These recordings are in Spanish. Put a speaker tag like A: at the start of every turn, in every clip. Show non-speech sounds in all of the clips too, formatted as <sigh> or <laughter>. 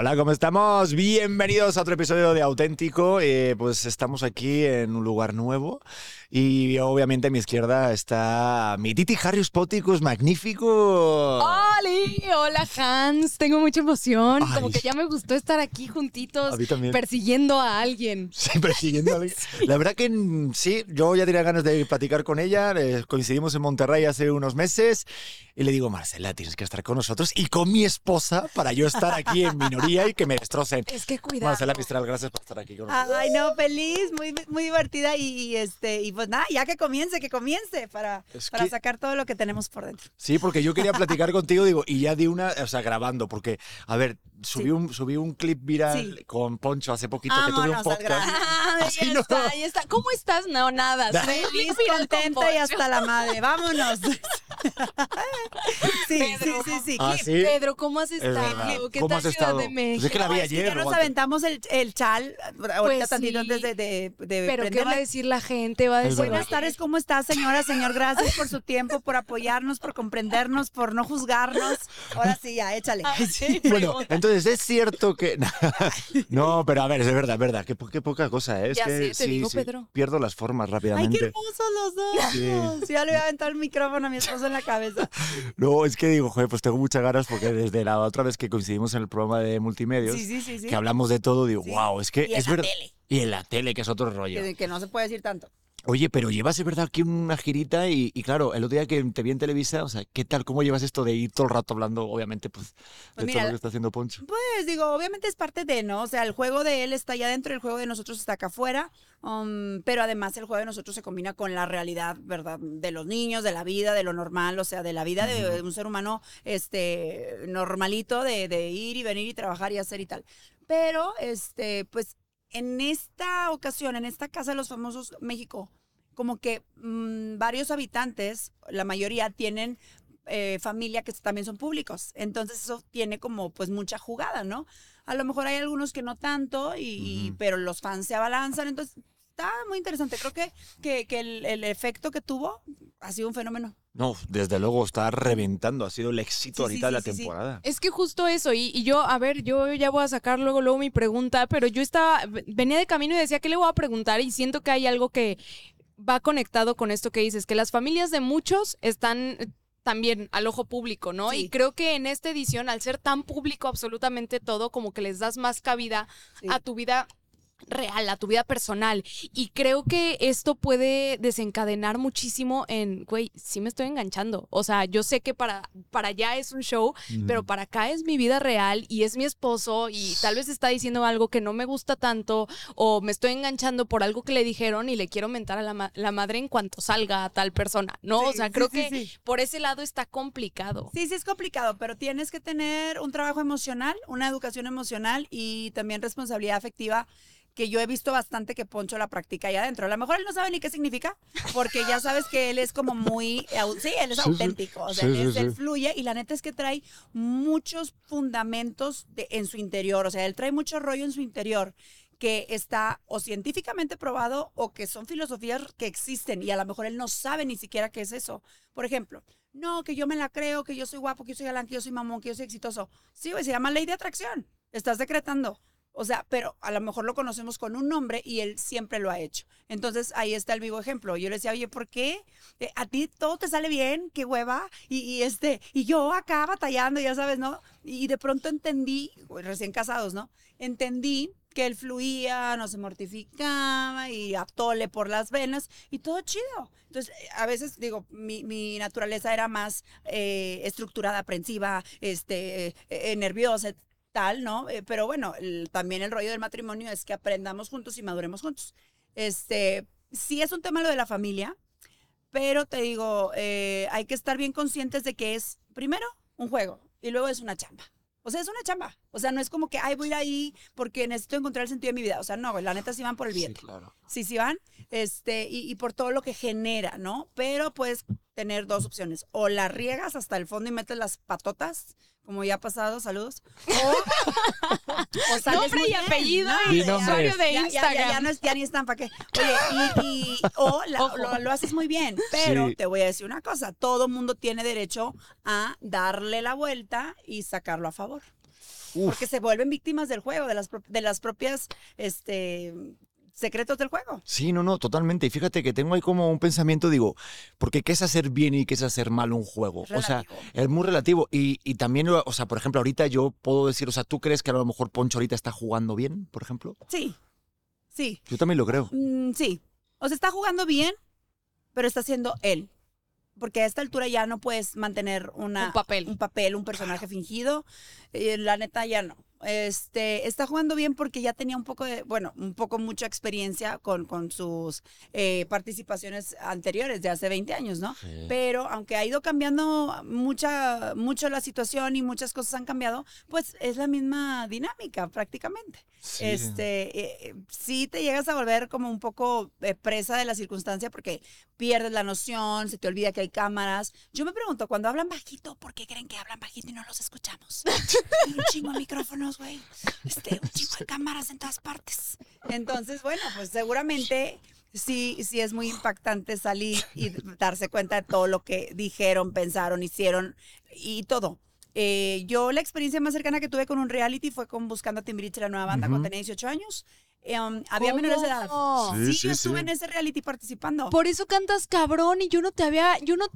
A: Hola, ¿cómo estamos? Bienvenidos a otro episodio de Auténtico. Eh, pues estamos aquí en un lugar nuevo y obviamente a mi izquierda está mi Titi Harrius Poticus, magnífico.
B: ¡Oli! Hola Hans, tengo mucha emoción.
A: Ay.
B: Como que ya me gustó estar aquí juntitos
A: A mí también.
B: persiguiendo a alguien. <laughs>
A: Sí, persiguiendo a alguien. <laughs> La verdad que sí, yo ya tenía ganas de platicar con ella. eh, coincidimos en Monterrey hace unos meses y le digo, Marcela, tienes que estar con nosotros y con mi esposa para yo estar aquí en minoría <laughs> y que me destrocen.
B: Es que cuidado.
A: Marcela Mistral, gracias por estar aquí con nosotros.
C: Ay, no, feliz, muy, muy divertida y, y, este, y pues nada, ya que comience, que comience para,
A: Es
C: para
A: que-
C: sacar todo lo que tenemos por dentro.
A: Sí, porque yo quería platicar <laughs> contigo, digo, y ya di una, o sea, grabando, porque, a ver, subí,
C: Sí.
A: un, subí un clip viral
C: Sí.
A: con Poncho hace poquito que tuve un podcast. <laughs> Así
B: ahí
A: no.
B: está, ahí está. ¿Cómo estás? No, nada. <laughs>
C: Feliz, contenta y hasta la madre. Vámonos. sí, sí,
B: Pedro.
C: sí, sí.
A: Ah,
B: ¿Qué,
A: sí.
B: Pedro, ¿cómo has estado? ¿Qué
A: ¿Cómo
B: tal
A: has
B: Ciudad
A: estado?
B: De
A: Pues es que la vi
C: No, es que
A: ayer.
C: ya nos aventamos el, el chal ahorita
B: Pues
C: tantito
B: sí.
C: antes de, de, de
B: Pero ¿qué va a decir la gente? Va a decir.
C: Buenas tardes, ¿cómo está, señora, señor? Gracias por su tiempo, por apoyarnos, por comprendernos, por no juzgarnos. Ahora sí, ya, échale. <laughs>
A: Bueno, entonces es cierto que. <laughs> no, pero a ver, es verdad, es verdad. Qué, po- qué poca cosa ¿eh? es.
B: Ya
A: que
B: sé, te digo, Pedro.
A: Pierdo las formas
C: Ay,
A: rápidamente.
C: qué hermosos los dos.
A: Sí.
C: Ya le voy a aventar el micrófono a mi esposo en la cabeza.
A: No, es que digo, joder, pues tengo muchas ganas porque desde la otra vez que coincidimos en el programa de multimedios,
C: Sí, sí, sí, sí.
A: que hablamos de todo, digo, wow, es que
C: Y
A: es verdad. Y en la tele, que es otro rollo.
C: Que, que no se puede decir tanto.
A: Oye, pero llevas, es verdad, aquí una girita y, y claro, el otro día que te vi en Televisa, o sea, ¿qué tal? ¿Cómo llevas esto de ir todo el rato hablando, obviamente, pues, de
C: Pues mira,
A: todo lo que está haciendo Poncho?
C: Pues digo, obviamente es parte de, ¿no? O sea, el juego de él está allá adentro, el juego de nosotros está acá afuera, um, pero además el juego de nosotros se combina con la realidad, ¿verdad? De los niños, de la vida, de lo normal, o sea, de la vida de un ser humano este, normalito, de, de ir y venir y trabajar y hacer y tal. Pero, este, pues, en esta ocasión, en esta Casa de los Famosos México, como que mm, varios habitantes, la mayoría tienen eh, familia que también son públicos. Entonces eso tiene como pues mucha jugada, ¿no? A lo mejor hay algunos que no tanto, y, pero los fans se abalanzan. Entonces está muy interesante. Creo que, que, que el, el efecto que tuvo ha sido un fenómeno.
A: No, desde luego está reventando, ha sido el éxito
C: Sí,
A: ahorita
C: sí,
A: de la
C: sí, sí, sí.
A: temporada.
B: Es que justo eso, y, y yo, a ver, yo ya voy a sacar luego, luego mi pregunta, pero yo estaba, venía de camino y decía, ¿qué le voy a preguntar? Y siento que hay algo que va conectado con esto que dices, que las familias de muchos están eh, también al ojo público, ¿no?
C: Sí.
B: Y creo que en esta edición, al ser tan público absolutamente todo, como que les das más cabida
C: Sí.
B: a tu vida real, a tu vida personal. Y creo que esto puede desencadenar muchísimo en, güey, sí me estoy enganchando. O sea, yo sé que para, para allá es un show, pero para acá es mi vida real y es mi esposo y tal vez está diciendo algo que no me gusta tanto o me estoy enganchando por algo que le dijeron y le quiero mentar a la, ma- la madre en cuanto salga a tal persona, ¿no?
C: Sí,
B: o sea,
C: sí,
B: creo
C: sí,
B: que
C: sí.
B: por ese lado está complicado.
C: Sí, sí es complicado, pero tienes que tener un trabajo emocional, una educación emocional y también responsabilidad afectiva que yo he visto bastante que Poncho la practica ahí adentro. A lo mejor él no sabe ni qué significa, porque ya sabes que él es como muy, sí, él es
A: Sí, sí.
C: auténtico, o sea,
A: Sí,
C: él, él fluye y la neta es que trae muchos fundamentos de- en su interior, o sea, él trae mucho rollo en su interior que está o científicamente probado o que son filosofías que existen y a lo mejor él no sabe ni siquiera qué es eso. Por ejemplo, no, que yo me la creo, que yo soy guapo, que yo soy galán, que yo soy mamón, que yo soy exitoso. Sí, se llama ley de atracción. Estás decretando. O sea, pero a lo mejor lo conocemos con un nombre y él siempre lo ha hecho. Entonces ahí está el vivo ejemplo. Yo le decía, oye, ¿por qué? Eh, a ti todo te sale bien, qué hueva. Y, este, y yo acá batallando, ya sabes, ¿no? Y de pronto entendí, recién casados, ¿no? Entendí que él fluía, no se mortificaba y atole por las venas y todo chido. Entonces, a veces digo, mi, mi naturaleza era más eh, estructurada, aprensiva, este, eh, eh, nerviosa, tal, ¿no? Eh, pero bueno, el- también el rollo del matrimonio es que aprendamos juntos y maduremos juntos. Este, sí es un tema lo de la familia, pero te digo, eh, hay que estar bien conscientes de que es, primero, un juego y luego es una chamba. O sea, es una chamba. O sea, no es como que, ay, voy a ir ahí porque necesito encontrar el sentido de mi vida. O sea, no, la neta sí van por el
A: Sí,
C: billete.
A: claro.
C: Sí, sí van, este, y, y por todo lo que genera, ¿no? Pero puedes tener dos opciones. O la riegas hasta el fondo y metes las patotas, como ya ha pasado, saludos. O, <laughs>
B: Nombre y apellido
C: ¿no?
B: y usuario de
C: Ya, ya,
B: Instagram.
C: ya, ya no es, ya ni están para qué. Oye, y, y- o la- lo, lo haces muy bien, pero
A: Sí.
C: te voy a decir una cosa, todo mundo tiene derecho a darle la vuelta y sacarlo a favor.
A: Uf.
C: porque se vuelven víctimas del juego, de las, de las propias este, secretos del juego.
A: Sí, no, no, totalmente. Y fíjate que tengo ahí como un pensamiento, digo, porque ¿qué es hacer bien y qué es hacer mal un juego? O sea,
C: Relativo.
A: es muy relativo. Y, y también, o sea, por ejemplo, ahorita yo puedo decir, o sea, ¿tú crees que a lo mejor Poncho ahorita está jugando bien, por ejemplo?
C: Sí, sí,
A: Yo también lo creo.
C: Mm, sí. O sea, está jugando bien, pero está siendo él. Porque a esta altura ya no puedes mantener una,
B: Un papel.
C: un papel, un personaje fingido. Eh, la neta ya no. Este, está jugando bien porque ya tenía un poco de, bueno, un poco mucha experiencia con, con sus eh, participaciones anteriores de hace 20 años, ¿no? Pero aunque ha ido cambiando mucha, mucho la situación y muchas cosas han cambiado, pues es la misma dinámica prácticamente.
A: Sí.
C: Este, eh, eh, sí te llegas a volver como un poco eh, presa de la circunstancia porque pierdes la noción, se te olvida que hay cámaras. Yo me pregunto, cuando hablan bajito, ¿por qué creen que hablan bajito y no los escuchamos? <laughs> Un chingo de güey. Este, un chingo de <laughs> cámaras en todas partes. Entonces, bueno, pues seguramente sí, sí es muy impactante salir y darse cuenta de todo lo que dijeron, pensaron, hicieron y todo. Eh, yo la experiencia más cercana que tuve con un reality fue con Buscando a Timbiriche, la nueva banda,
A: Ujú.
C: cuando tenía 18 años. Um, había
B: ¿Cómo?
C: menores de edad.
A: Sí,
C: Sí,
A: sí,
C: yo estuve
A: sí.
C: en ese reality participando.
B: Por eso cantas cabrón y yo no te había, yo no,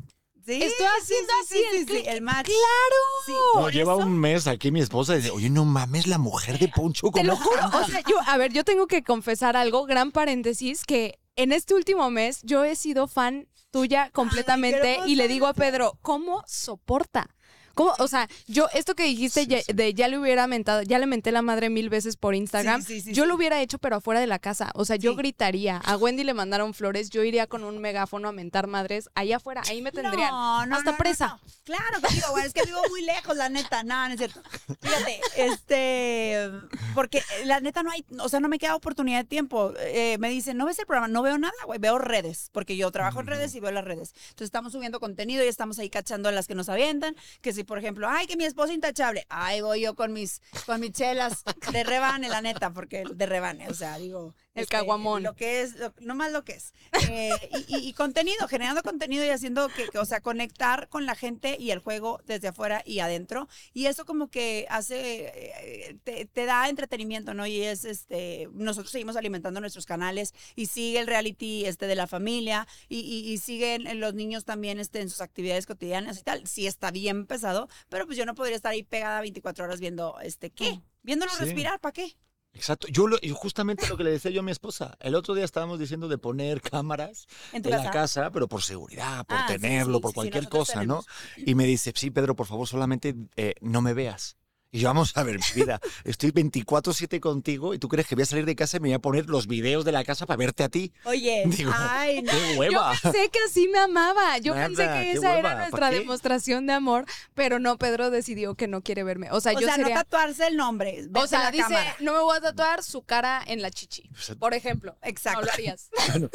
C: Sí,
B: estoy haciendo así el clic.
C: el match.
B: claro.
C: Sí,
A: No, lleva
C: eso-
A: un mes aquí mi esposa y dice, oye, no mames, la mujer de Poncho,
B: Te lo
A: ¿cómo
B: juro,
A: canta?".
B: o sea, yo, a ver, yo tengo que confesar algo, gran paréntesis, que en este último mes yo he sido fan tuya completamente y le digo a Pedro, ¿cómo soporta? ¿Cómo? O sea, yo, esto que dijiste
A: Sí,
B: ya-
A: sí.
B: de ya le hubiera mentado, ya le menté la madre mil veces por Instagram,
C: Sí, sí, sí,
B: yo lo hubiera hecho pero afuera de la casa. O sea, yo gritaría. A Wendy le mandaron flores, yo iría con un megáfono a mentar madres allá afuera, ahí me tendrían.
C: No, no,
B: hasta
C: no,
B: presa.
C: Claro que digo, güey, es que vivo muy lejos, la neta. No, no es cierto. Fíjate, este, porque eh, la neta no hay, o sea, no me queda oportunidad de tiempo. Eh, me dicen, ¿no ves el programa? No veo nada, güey, veo redes, porque yo trabajo en redes y veo las redes. Entonces estamos subiendo contenido y estamos ahí cachando a las que nos avientan, que si, por ejemplo, ay, que mi esposa intachable, ahí voy yo con mis, con mis chelas de rebane, la neta, porque de rebane, o sea, digo.
B: El caguamón.
C: Lo que es, lo- no más lo que es. Eh, y, y- y contenido, generando contenido y haciendo que, que, o sea, conectar con la gente y el juego desde afuera y adentro. Y eso como que hace, eh, te, te da entretenimiento, ¿no? Y es, este, nosotros seguimos alimentando nuestros canales y sigue el reality este de la familia y, y- y siguen los niños también este, en sus actividades cotidianas y tal. Sí está bien pesado, pero pues yo no podría estar ahí pegada 24 horas viendo, este, ¿qué? Viéndolo
A: Sí.
C: respirar, ¿para qué?
A: Exacto. Yo lo- y justamente lo que le decía yo a mi esposa. El otro día estábamos diciendo de poner cámaras
C: En tu
A: en
C: casa.
A: la casa, pero por seguridad, por
C: Ah,
A: tenerlo,
C: sí,
A: por
C: sí,
A: cualquier cosa, ¿no? Y me dice, sí, Pedro, por favor, solamente eh, no me veas. Y yo, vamos a ver, mi vida, estoy 24-7 contigo y tú crees que voy a salir de casa y me voy a poner los videos de la casa para verte a ti.
C: Oye, <laughs>
A: Digo,
C: ay, no.
A: ¡Qué
B: Yo
A: hueva!
B: pensé que así me amaba. Yo
A: Nada,
B: pensé que esa
A: hueva,
B: era
A: ¿pa'
B: nuestra demostración de amor, pero no, Pedro decidió que no quiere verme. O sea,
C: O
B: yo
C: sea,
B: sería.
C: no tatuarse el nombre.
B: o sea,
C: la
B: dice,
C: cámara.
B: no me voy a tatuar su cara en la chichi, por ejemplo.
C: Exacto.
B: No lo harías. <laughs>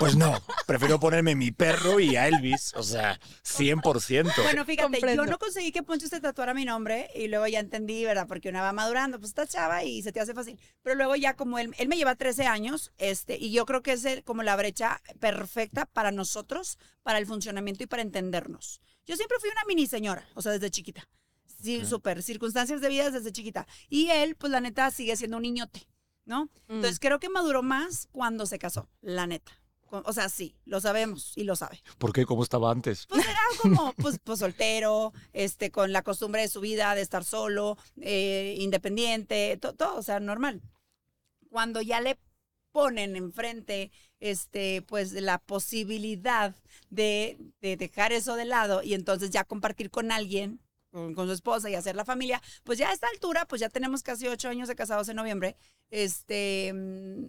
A: Pues no, prefiero ponerme mi perro y a Elvis, o sea, 100%.
C: Bueno, fíjate,
B: Comprendo.
C: yo no conseguí que Poncho se tatuara mi nombre y luego ya entendí, ¿verdad? Porque una va madurando, pues está chava y se te hace fácil. Pero luego ya como él, él me lleva 13 años, este, y yo creo que es el- como la brecha perfecta para nosotros, para el funcionamiento y para entendernos. Yo siempre fui una mini señora, o sea, desde chiquita. Sí, súper, circunstancias de vida desde chiquita. Y él, pues la neta, sigue siendo un niñote, ¿no?
B: Mm.
C: Entonces creo que maduró más cuando se casó, la neta. O sea, sí, lo sabemos y lo sabe.
A: ¿Por qué? ¿Cómo estaba antes?
C: Pues era <laughs> como, pues, pues soltero, este, con la costumbre de su vida, de estar solo, eh, independiente, to- todo, o sea, normal. Cuando ya le ponen enfrente, este, pues, la posibilidad de, de dejar eso de lado y entonces ya compartir con alguien, con, con su esposa y hacer la familia, pues ya a esta altura, pues ya tenemos casi ocho años de casados en noviembre, este, mm,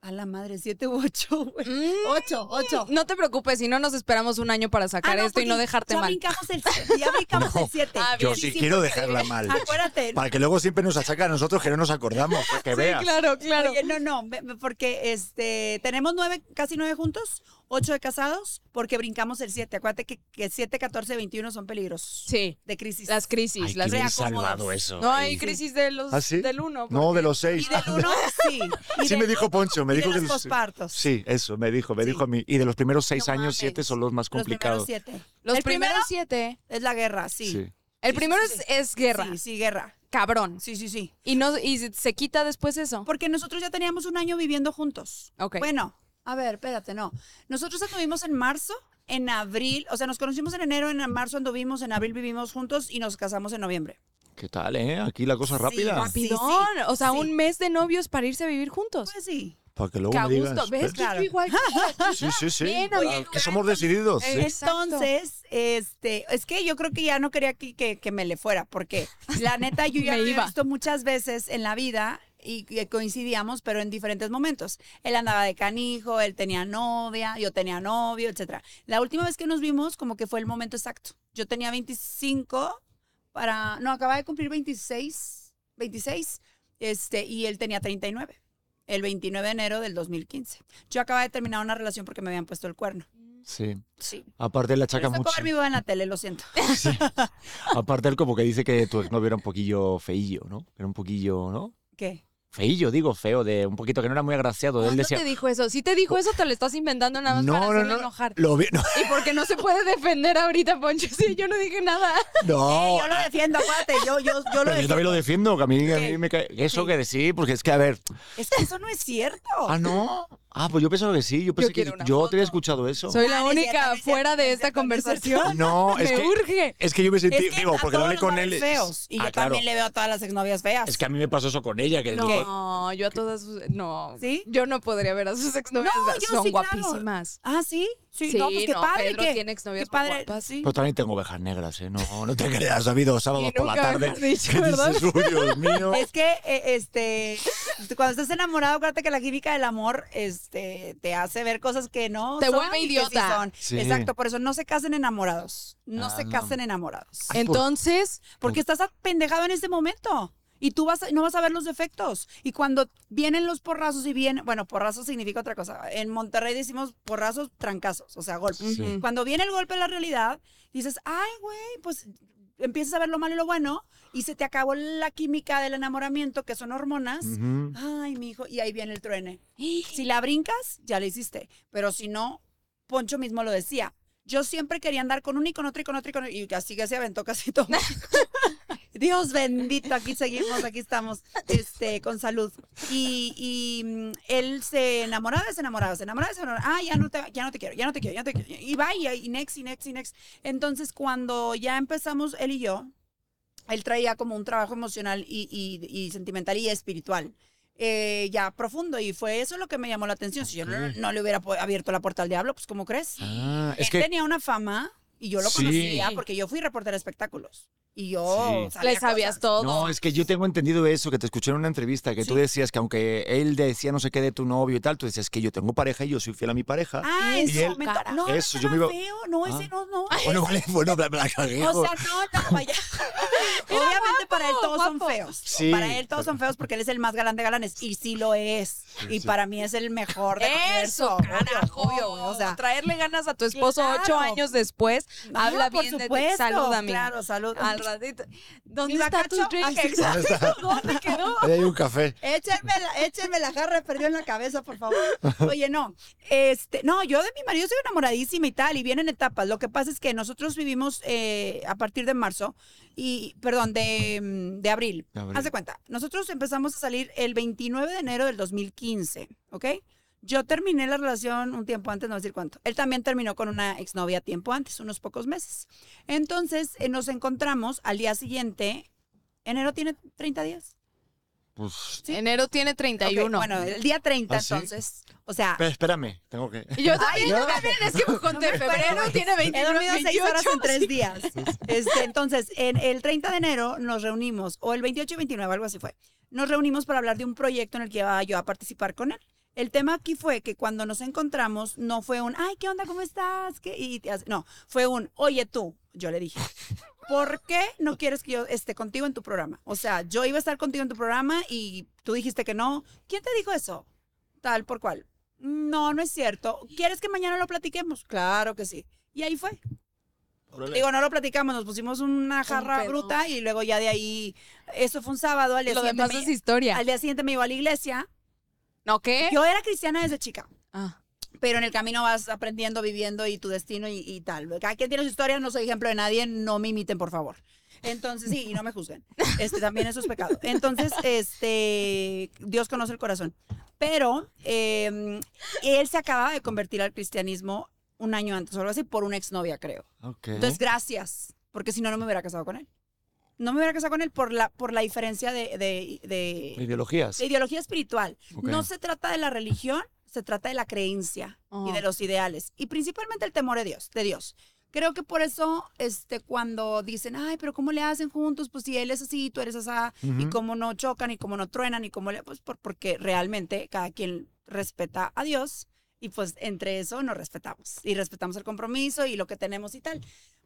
C: a la madre, siete u ocho, <laughs> güey.
B: Mm,
C: Ocho, ocho.
B: No te preocupes, si no nos esperamos un año para sacar
C: Ah, no,
B: esto y no
C: porque
B: dejarte
C: ya
B: mal.
C: Brincamos el, ya brincamos el 7.
B: Ah,
A: Yo sí
B: sí,
A: quiero dejarla mal. <laughs>
C: Acuérdate.
A: Para que luego siempre nos achaca a nosotros que no nos acordamos, para que
B: Sí,
A: veas.
B: claro, claro.
C: Oye, no, no, porque este, tenemos nueve, casi nueve juntos, ocho de casados, porque brincamos el 7. Acuérdate que, que 7, 14, 21 son peligros
B: Sí,
C: de crisis.
B: las crisis.
A: Ay,
B: las
A: que bien salvado eso.
B: No hay
A: Ay.
B: crisis de los,
A: ¿Ah, sí?
B: del uno.
A: No, de los seis.
C: Y del uno, sí. <laughs> Y
A: Sí
C: del-
A: me dijo Poncho, me
C: y
A: dijo
C: de
A: que
C: los
A: los-
C: pospartos.
A: Sí, eso, me dijo, me
C: Sí.
A: dijo a mí. Y de los primeros seis
B: No
A: años,
B: mames.
A: siete son los más
C: Los primeros
A: complicados.
C: siete.
B: Los
C: el
B: primeros
C: primero
B: siete.
C: es la guerra, sí.
A: Sí.
B: El
C: Sí,
B: primero
C: sí,
B: es,
C: sí.
B: es guerra.
C: Sí, sí, guerra.
B: cabrón.
C: Sí, sí, sí.
B: Y no y se- se quita después eso.
C: Porque nosotros ya teníamos un año viviendo juntos.
B: Ok.
C: Bueno, a ver, espérate, no. Nosotros anduvimos en marzo, en abril, o sea, nos conocimos en enero, en marzo anduvimos, en abril vivimos juntos y nos casamos en noviembre.
A: ¿Qué tal, eh? Aquí la cosa rápida.
B: Rapidón.
C: sí,
B: o sea,
C: sí.
B: un mes de novios para irse a vivir juntos.
C: Pues sí.
A: Para que luego
B: Qué a
A: me digas.
B: gusto. ¿Ves? Que
C: Claro.
B: igual. <laughs>
A: Sí, sí, sí.
B: Bien, oye,
A: que somos decididos.
C: Entonces, este, es que yo creo que ya no quería que, que- que me le fuera, porque la neta yo <laughs> ya
B: Me iba.
C: visto muchas veces en la vida y coincidíamos, pero en diferentes momentos. Él andaba de canijo, él tenía novia, yo tenía novio, etcétera. La última vez que nos vimos, como que fue el momento exacto. Yo tenía 25 para, no, acababa de cumplir 26, 26, este, y él tenía 39. El 29 de enero del 2015. Yo acababa de terminar una relación porque me habían puesto el cuerno.
A: Sí.
C: Sí.
A: Aparte
C: Me tocó
A: mucho.
C: mi boda en la tele, lo siento. <laughs>
A: Sí. Aparte él como que dice que tu exnovio era un poquillo feillo, ¿no? Era un poquillo, ¿no?
C: ¿Qué?
A: Feillo, digo, feo, de un poquito que no era muy agraciado. Él
B: ¿Cuándo
A: decía,
B: te dijo eso? Si te dijo eso, te lo estás inventando nada más
A: no,
B: para
A: no,
B: enojar.
A: Lo vi, no,
B: Y porque no se puede defender ahorita, Poncho. Sí, yo no dije nada.
A: no. <laughs>
C: Eh, yo lo defiendo, acuérdate, yo, yo, yo lo
A: Pero yo
C: defiendo.
A: también lo defiendo, que a mí, a mí
C: ¿Qué?
A: me cae. Eso
C: Sí.
A: que sí, porque es que, a ver.
C: Es que eso no es cierto.
A: Ah, no. Ah, pues yo pensaba que sí. Yo pensé que
B: quiero una
A: yo
B: foto.
A: te había escuchado eso.
B: Soy la
C: Ah,
B: única fuera
C: cierto,
B: de esta
C: cierto, cierto.
B: conversación. <laughs>
A: No, es
B: Me
A: que.
B: urge.
A: Es que yo me sentí.
C: Es que
A: digo,
C: a
A: porque lo
C: todos
A: hablé
C: nos
A: con él.
C: feos. Y
A: Ah,
C: yo
A: claro.
C: también le veo a todas las exnovias feas.
A: Es que a mí me pasó eso con ella, que digo,
B: No, yo a todas sus- no.
C: ¿Sí?
B: Yo no podría ver a sus exnovias.
C: No, yo
B: Son
C: sí, claro.
B: guapísimas.
C: Ah, ¿sí? Sí,
B: Sí,
C: no, pues qué
B: no,
C: padre.
B: Pedro
C: que,
B: tiene exnovias
C: qué padre.
B: guapas.
C: Sí.
A: Pero también tengo ovejas negras, ¿eh? No, no te <laughs> creas, ha habido sábados por la tarde.
B: dicho, ¿verdad?
A: dices, "Uy, Dios mío.
C: Es que, eh, este, cuando estás enamorado, acuérdate que la química del amor, este, te hace ver cosas que no
B: Te
C: son
B: vuelve
C: que sí
B: idiota.
C: son.
A: Sí.
C: Exacto, por eso no se casen enamorados. No
A: Ah,
C: se
A: no.
C: casen enamorados.
A: Ay, por-
B: Entonces,
C: Porque estás apendejado en este momento. Y tú vas a- no vas a ver los defectos. Y cuando vienen los porrazos y vienen, bueno, porrazos significa otra cosa. En Monterrey decimos porrazos, trancazos, o sea, golpes.
A: Sí.
C: Cuando viene el golpe de la realidad, dices, ay, güey, pues empiezas a ver lo malo y lo bueno y se te acabó la química del enamoramiento, que son hormonas.
A: Ujú.
C: Ay, mi hijo, y ahí viene el truene. Si la brincas, ya la hiciste. Pero si no, Poncho mismo lo decía. Yo siempre quería andar con uno y con otro y con otro y con otro. Y así que se aventó casi todo. <laughs> Dios bendito, aquí seguimos, aquí estamos, este, con salud. Y, y, mm, él se enamoraba, se enamoraba, se enamoraba, se enamoraba. Ah, ya no te, ya no te quiero, ya no te quiero, ya no te quiero. Y va, y, y next, y next, y next. Entonces, cuando ya empezamos él y yo, él traía como un trabajo emocional y, y- y sentimental y espiritual. eh, ya profundo y fue eso lo que me llamó la atención. Si yo no, no le hubiera abierto la puerta al diablo, pues ¿cómo crees?
A: Ah, es
C: Él
A: que.
C: tenía una fama y yo lo
A: Sí.
C: conocía porque yo fui reportera de espectáculos y yo
A: Sí.
B: le sabías
C: cosas.
B: todo.
A: No, es que yo tengo entendido eso, que te escuché en una entrevista, que tú
C: Sí.
A: decías que aunque él decía no sé qué de tu novio y tal, tú decías que yo tengo pareja y yo soy fiel a mi pareja.
C: Ah,
B: Y
C: eso,
A: él-
C: me no,
A: Eso,
C: no
A: yo me iba-
C: feo, no, ese
A: Ah.
C: no, no. <laughs>
A: Bueno, vale, bueno, bla,
C: O sea, no, no, vaya. <laughs> Obviamente para él todos son
B: guapo.
C: feos.
A: Sí,
C: para él todos
A: pero-
C: son feos porque él es el más galán de galanes y sí lo es. y
A: sí.
C: para mí es el mejor de
B: Eso,
C: obvio,
B: carajo.
C: obvio, o sea,
B: traerle ganas a tu esposo
C: Claro.
B: ocho años después.
C: No,
B: habla
C: por
B: bien de ti.
C: supuesto,
B: Salud, amiga.
C: Claro, salud.
B: Al ratito. ¿Dónde está tu drink? Exacto. <laughs> ¿Dónde quedó?
A: Ahí hay un café.
C: Échenme la, échenme la jarra, perdió en la cabeza, por favor. Oye, no, este, no, yo de mi marido estoy enamoradísima y tal, y vienen etapas. Lo que pasa es que nosotros vivimos eh, a partir de marzo, y, perdón, de, mm, de abril.
A: De abril.
C: Haz de cuenta, nosotros empezamos a salir el 29 de enero del 2015, ¿ok? Yo terminé la relación un tiempo antes, no voy a decir cuánto. Él también terminó con una exnovia tiempo antes, unos pocos meses. Entonces, eh, nos encontramos al día siguiente. Enero tiene 30 días.
A: Pues.
C: Sí.
B: Enero tiene 31.
C: Ok, bueno, el día 30
A: ¿Ah, sí?
C: entonces. O sea,
A: Espera, espérame, tengo que.
B: Yo también,
A: no.
B: yo también. Es que me conté. febrero tiene
C: he
B: 29,
C: dormido seis
B: 28.
C: horas en tres
B: sí.
C: días. Este, entonces, en el 30 de enero nos reunimos, o el 28 y 29, algo así fue. Nos reunimos para hablar de un proyecto en el que iba yo a participar con él. El tema aquí fue que cuando nos encontramos no fue un, ay, ¿qué onda? ¿Cómo estás? ¿Qué? Y te hace- no, fue un, oye tú, yo le dije, ¿por qué no quieres que yo esté contigo en tu programa? O sea, yo iba a estar contigo en tu programa y tú dijiste que no. ¿Quién te dijo eso? Tal por cual. No, no es cierto. ¿Quieres que mañana lo platiquemos? Claro que sí. Y ahí fue.
A: Órale.
C: Digo, no lo platicamos, nos pusimos una jarra
B: pedo.
C: bruta y luego ya de ahí, eso fue un sábado, al día,
B: Lo
C: siguiente
B: demás
C: me,
B: es historia.
C: al día siguiente me iba a la iglesia.
B: ¿No qué?
C: Yo era cristiana desde chica,
B: Ah.
C: pero en el camino vas aprendiendo, viviendo y tu destino y, y tal. Cada quien tiene su historia, no soy ejemplo de nadie, no me imiten, por favor. Entonces, sí, y no me juzguen. <laughs> Este, también eso es pecado. Entonces, este, Dios conoce el corazón. Pero eh, él se acababa de convertir al cristianismo un año antes o algo así por una exnovia, creo. Entonces, gracias, porque si no, no me hubiera casado con él. No me hubiera casado con él por la, por la diferencia de, de- de-
A: Ideologías.
C: de ideología espiritual. No se trata de la religión, se trata de la creencia y
B: Oh.
C: de los ideales. Y principalmente el temor de Dios, de Dios. Creo que por eso, este, cuando dicen, ay, pero ¿cómo le hacen juntos? Pues si él es así, tú eres así, y
A: Ujú.
C: cómo no chocan, y cómo no truenan, y cómo le, pues por- porque realmente cada quien respeta a Dios, y pues entre eso nos respetamos, y respetamos el compromiso y lo que tenemos y tal.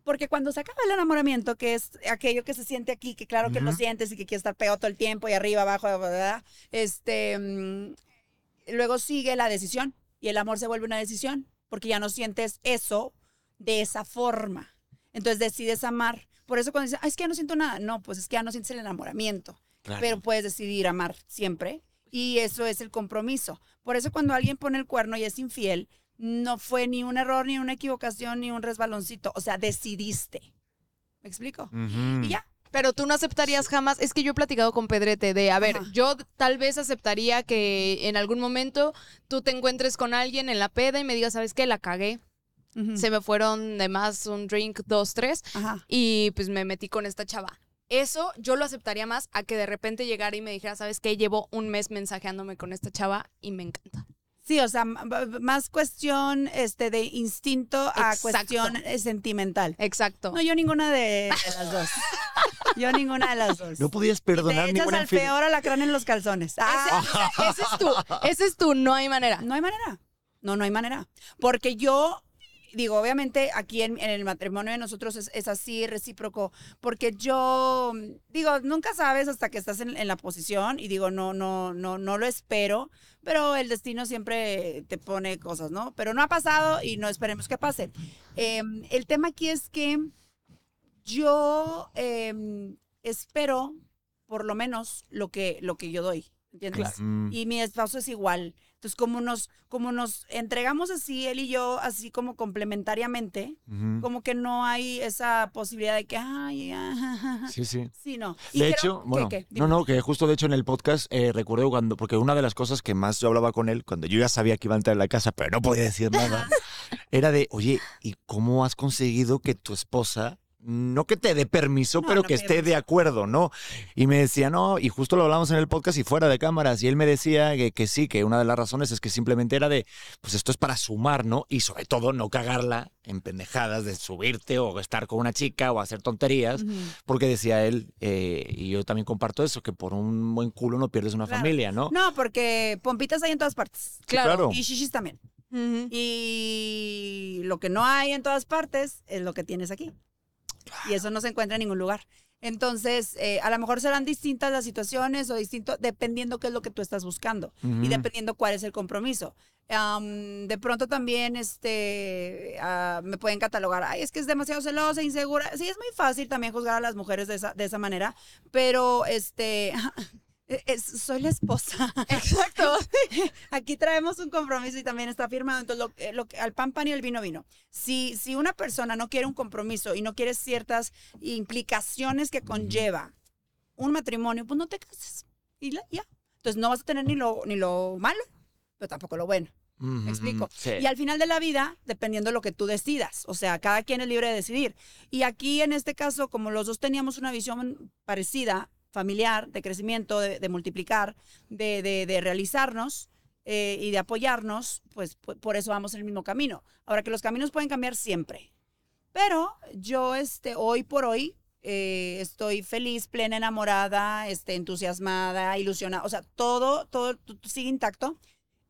C: Porque cuando se acaba el enamoramiento, que es aquello que se siente aquí, que claro que lo
A: Ujú.
C: sientes y que quieres estar pegado todo el tiempo y arriba, abajo, ¿verdad? este, mm, luego sigue la decisión y el amor se vuelve una decisión porque ya no sientes eso de esa forma. Entonces decides amar. Por eso cuando dices, "Ay, es que ya no siento nada, no, pues es que ya no sientes el enamoramiento,
A: Claro.
C: pero puedes decidir amar siempre y eso es el compromiso. Por eso cuando alguien pone el cuerno y es infiel, no fue ni un error, ni una equivocación, ni un resbaloncito, o sea, decidiste. ¿Me explico? Y ya.
B: Pero tú no aceptarías jamás, es que yo he platicado con Pedrete de, a ver,
C: Ajá.
B: yo tal vez aceptaría que en algún momento tú te encuentres con alguien en la peda y me digas, ¿sabes qué? La cagué. Se me fueron de más un drink, dos, tres,
C: Ajá.
B: y pues me metí con esta chava. Eso yo lo aceptaría más a que de repente llegara y me dijera, ¿sabes qué? Llevo un mes mensajeándome con esta chava y me encanta.
C: Sí, o sea, más cuestión este, de instinto a
B: Exacto.
C: cuestión eh, sentimental.
B: Exacto.
C: No, yo ninguna de, de <laughs> las dos. Yo ninguna de las dos.
A: No podías
C: Te
A: perdonar
C: echas
A: ninguna
C: al peor alacrán en los calzones. Ah,
B: Ese, ese es tú, ese es tú, no hay manera.
C: no hay manera. No, no hay manera. Porque yo, digo, obviamente aquí en, en el matrimonio de nosotros es, es así, recíproco. Porque yo, digo, nunca sabes hasta que estás en, en la posición y digo, no, no, no, no lo espero. Pero el destino siempre te pone cosas, ¿no? Pero no ha pasado y no esperemos que pase. Eh, el tema aquí es que yo eh, espero por lo menos lo que, lo que yo doy, ¿entiendes?
A: Mm.
C: Y mi esposo es igual. Entonces, como nos, como nos entregamos así, él y yo, así como complementariamente, como que no hay esa posibilidad de que, ay, ajá,
A: Sí, sí.
C: sí, no. Y
A: De
C: creo-
A: hecho,
C: ¿qué,
A: bueno,
C: qué?
A: no, no, que justo de hecho en el podcast eh, recuerdo cuando, porque una de las cosas que más yo hablaba con él, cuando yo ya sabía que iba a entrar en la casa, pero no podía decir nada, <laughs> era de, oye, ¿y cómo has conseguido que tu esposa, no que te dé permiso,
C: No,
A: pero
C: no
A: que esté de acuerdo, ¿no? Y me decía, no, y justo lo hablamos en el podcast y fuera de cámaras, y él me decía que, que sí, que una de las razones es que simplemente era de, pues esto es para sumar, ¿no? Y sobre todo no cagarla en pendejadas de subirte o estar con una chica o hacer tonterías. Porque decía él, eh, y yo también comparto eso, que por un buen culo no pierdes una
C: Claro.
A: familia, ¿no?
C: No, porque pompitas hay en todas partes.
A: Sí, claro.
C: Y shishis también. Y lo que no hay en todas partes es lo que tienes aquí. Y eso no se encuentra en ningún lugar. Entonces, eh, a lo mejor serán distintas las situaciones o distinto dependiendo qué es lo que tú estás buscando
A: Ujú.
C: y dependiendo cuál es el compromiso. Am, de pronto también este, ah, me pueden catalogar, ay, es que es demasiado celosa, insegura. Sí, es muy fácil también juzgar a las mujeres de esa, de esa manera, pero este, <laughs> es- soy la esposa. <laughs>
B: Exacto.
C: Aquí traemos un compromiso y también está firmado. Entonces, lo, que- lo que- al pan pan y el vino vino. Si, si una persona no quiere un compromiso y no quiere ciertas implicaciones que conlleva un matrimonio, pues no te cases. Y la- ya. Entonces no vas a tener ni lo, ni lo malo, pero tampoco lo bueno. ¿Me explico?
A: sí.
C: Y al final de la vida, dependiendo de lo que tú decidas. O sea, cada quien es libre de decidir. Y aquí, en este caso, como los dos teníamos una visión parecida, familiar, de crecimiento, de, multiplicar, de, de- de realizarnos eh, y de apoyarnos, pues pu- por eso vamos en el mismo camino. Ahora que los caminos pueden cambiar siempre. Pero yo, este, hoy por hoy, eh, estoy feliz, plena, enamorada, este, entusiasmada, ilusionada. O sea, todo, todo, sigue intacto.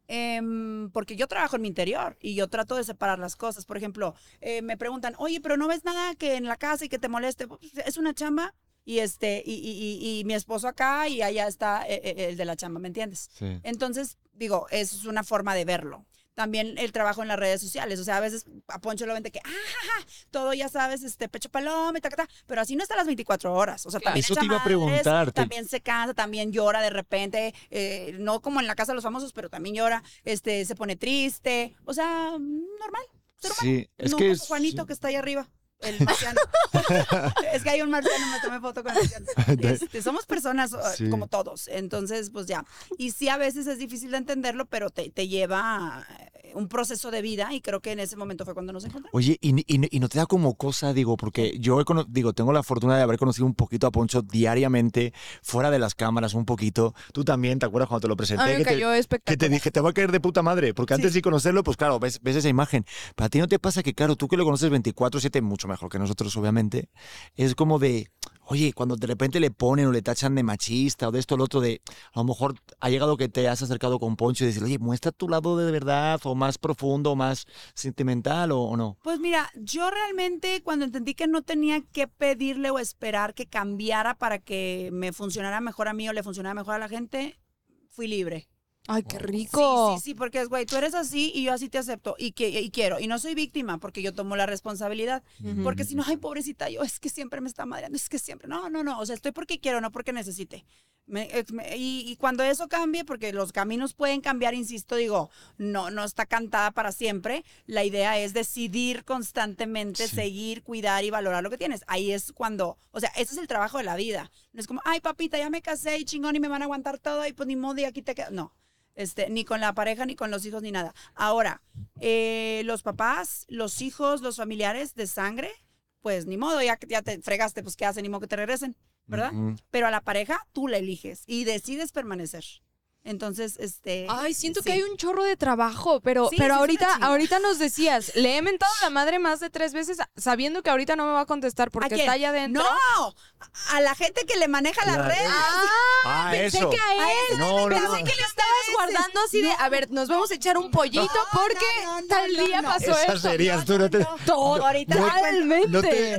C: Em, porque yo trabajo en mi interior y yo trato de separar las cosas. Por ejemplo, eh, me preguntan, oye, pero no ves nada que en la casa y que te moleste. Pues, Es una chamba y este y, y- y- y mi esposo acá y allá está eh, eh, el de la chamba, ¿me entiendes?
A: Sí.
C: Entonces, digo, es una forma de verlo. También el trabajo en las redes sociales. O sea, a veces a Poncho lo ven de que, ah, todo ya sabes, este pecho paloma, y ta, ta, ta", pero así no está las 24 horas. O sea,
B: Claro.
C: también
A: Eso te iba a preguntar,
C: También se cansa, también llora de repente. eh, no como en la casa de los famosos, pero también llora. Este, se pone triste. O sea, normal. Ser humano.
A: Sí, es
C: no
A: que
C: Juanito que está ahí arriba. El marciano. <laughs> es que hay un marciano, me tomé foto con el marciano. <laughs> Este, somos personas
A: Sí.
C: como todos, entonces pues ya. Y sí a veces es difícil de entenderlo, pero te, te lleva eh, un proceso de vida y creo que en ese momento fue cuando nos encontramos.
A: Oye, y, y- y no te da como cosa, digo, porque yo he digo, tengo la fortuna de haber conocido un poquito a Poncho diariamente, fuera de las cámaras, un poquito. Tú también, ¿te acuerdas cuando te lo presenté?
B: A mí me
A: que, te, que te dije, te va a caer de puta madre, porque antes
C: Sí.
A: de conocerlo, pues claro, ves, ves esa imagen. Pero a ti no te pasa que, claro, tú que lo conoces 24-7, mucho mejor que nosotros, obviamente, es como de, oye, cuando de repente le ponen o le tachan de machista o de esto o lo otro, de a lo mejor ha llegado que te has acercado con Poncho y decir, oye, muestra tu lado de verdad o más profundo, o más sentimental o, o no.
C: Pues mira, yo realmente cuando entendí que no tenía que pedirle o esperar que cambiara para que me funcionara mejor a mí o le funcionara mejor a la gente, fui libre.
B: Ay, qué rico.
C: Sí, sí, sí, porque es, güey, tú eres así y yo así te acepto y, que, y quiero. Y no soy víctima porque yo tomo la responsabilidad.
B: Ujú.
C: Porque si no, ay, pobrecita, yo es que siempre me está madreando, es que siempre. No, no, no. O sea, estoy porque quiero, no porque necesite. Me- me- y, y cuando eso cambie, porque los caminos pueden cambiar, insisto, digo, no, no está cantada para siempre. La idea es decidir constantemente,
A: Sí.
C: seguir, cuidar y valorar lo que tienes. Ahí es cuando, o sea, ese es el trabajo de la vida. No es como, ay, papita, ya me casé y chingón y me van a aguantar todo y pues ni modo y aquí te quedas. No. Este, ni con la pareja, ni con los hijos, ni nada. Ahora, eh, los papás, los hijos, los familiares de sangre, pues ni modo, ya, ya te fregaste, pues qué hacen, ni modo que te regresen, ¿verdad? Pero a la pareja tú la eliges y decides permanecer. Entonces, este...
B: Ay, siento
C: sí.
B: que hay un chorro de trabajo, pero,
C: Sí,
B: pero ahorita, ahorita nos decías, le he mentado a la madre más de tres veces sabiendo que ahorita no me va a contestar
C: ¿A
B: porque está allá adentro.
C: ¡No! A la gente que le maneja las
A: La-
C: redes.
B: Ah,
A: Ah,
B: pensé
A: eso.
B: que a él.
A: No, no,
B: Pensé
A: no.
B: que le estabas guardando así de, a ver, nos vamos a echar un pollito porque
C: no, no,
B: tal día
C: no.
B: pasó
A: Esas
B: esto.
A: serías tú, no te...
B: Todo,
C: Ahorita
A: no-
B: totalmente.
A: no te-.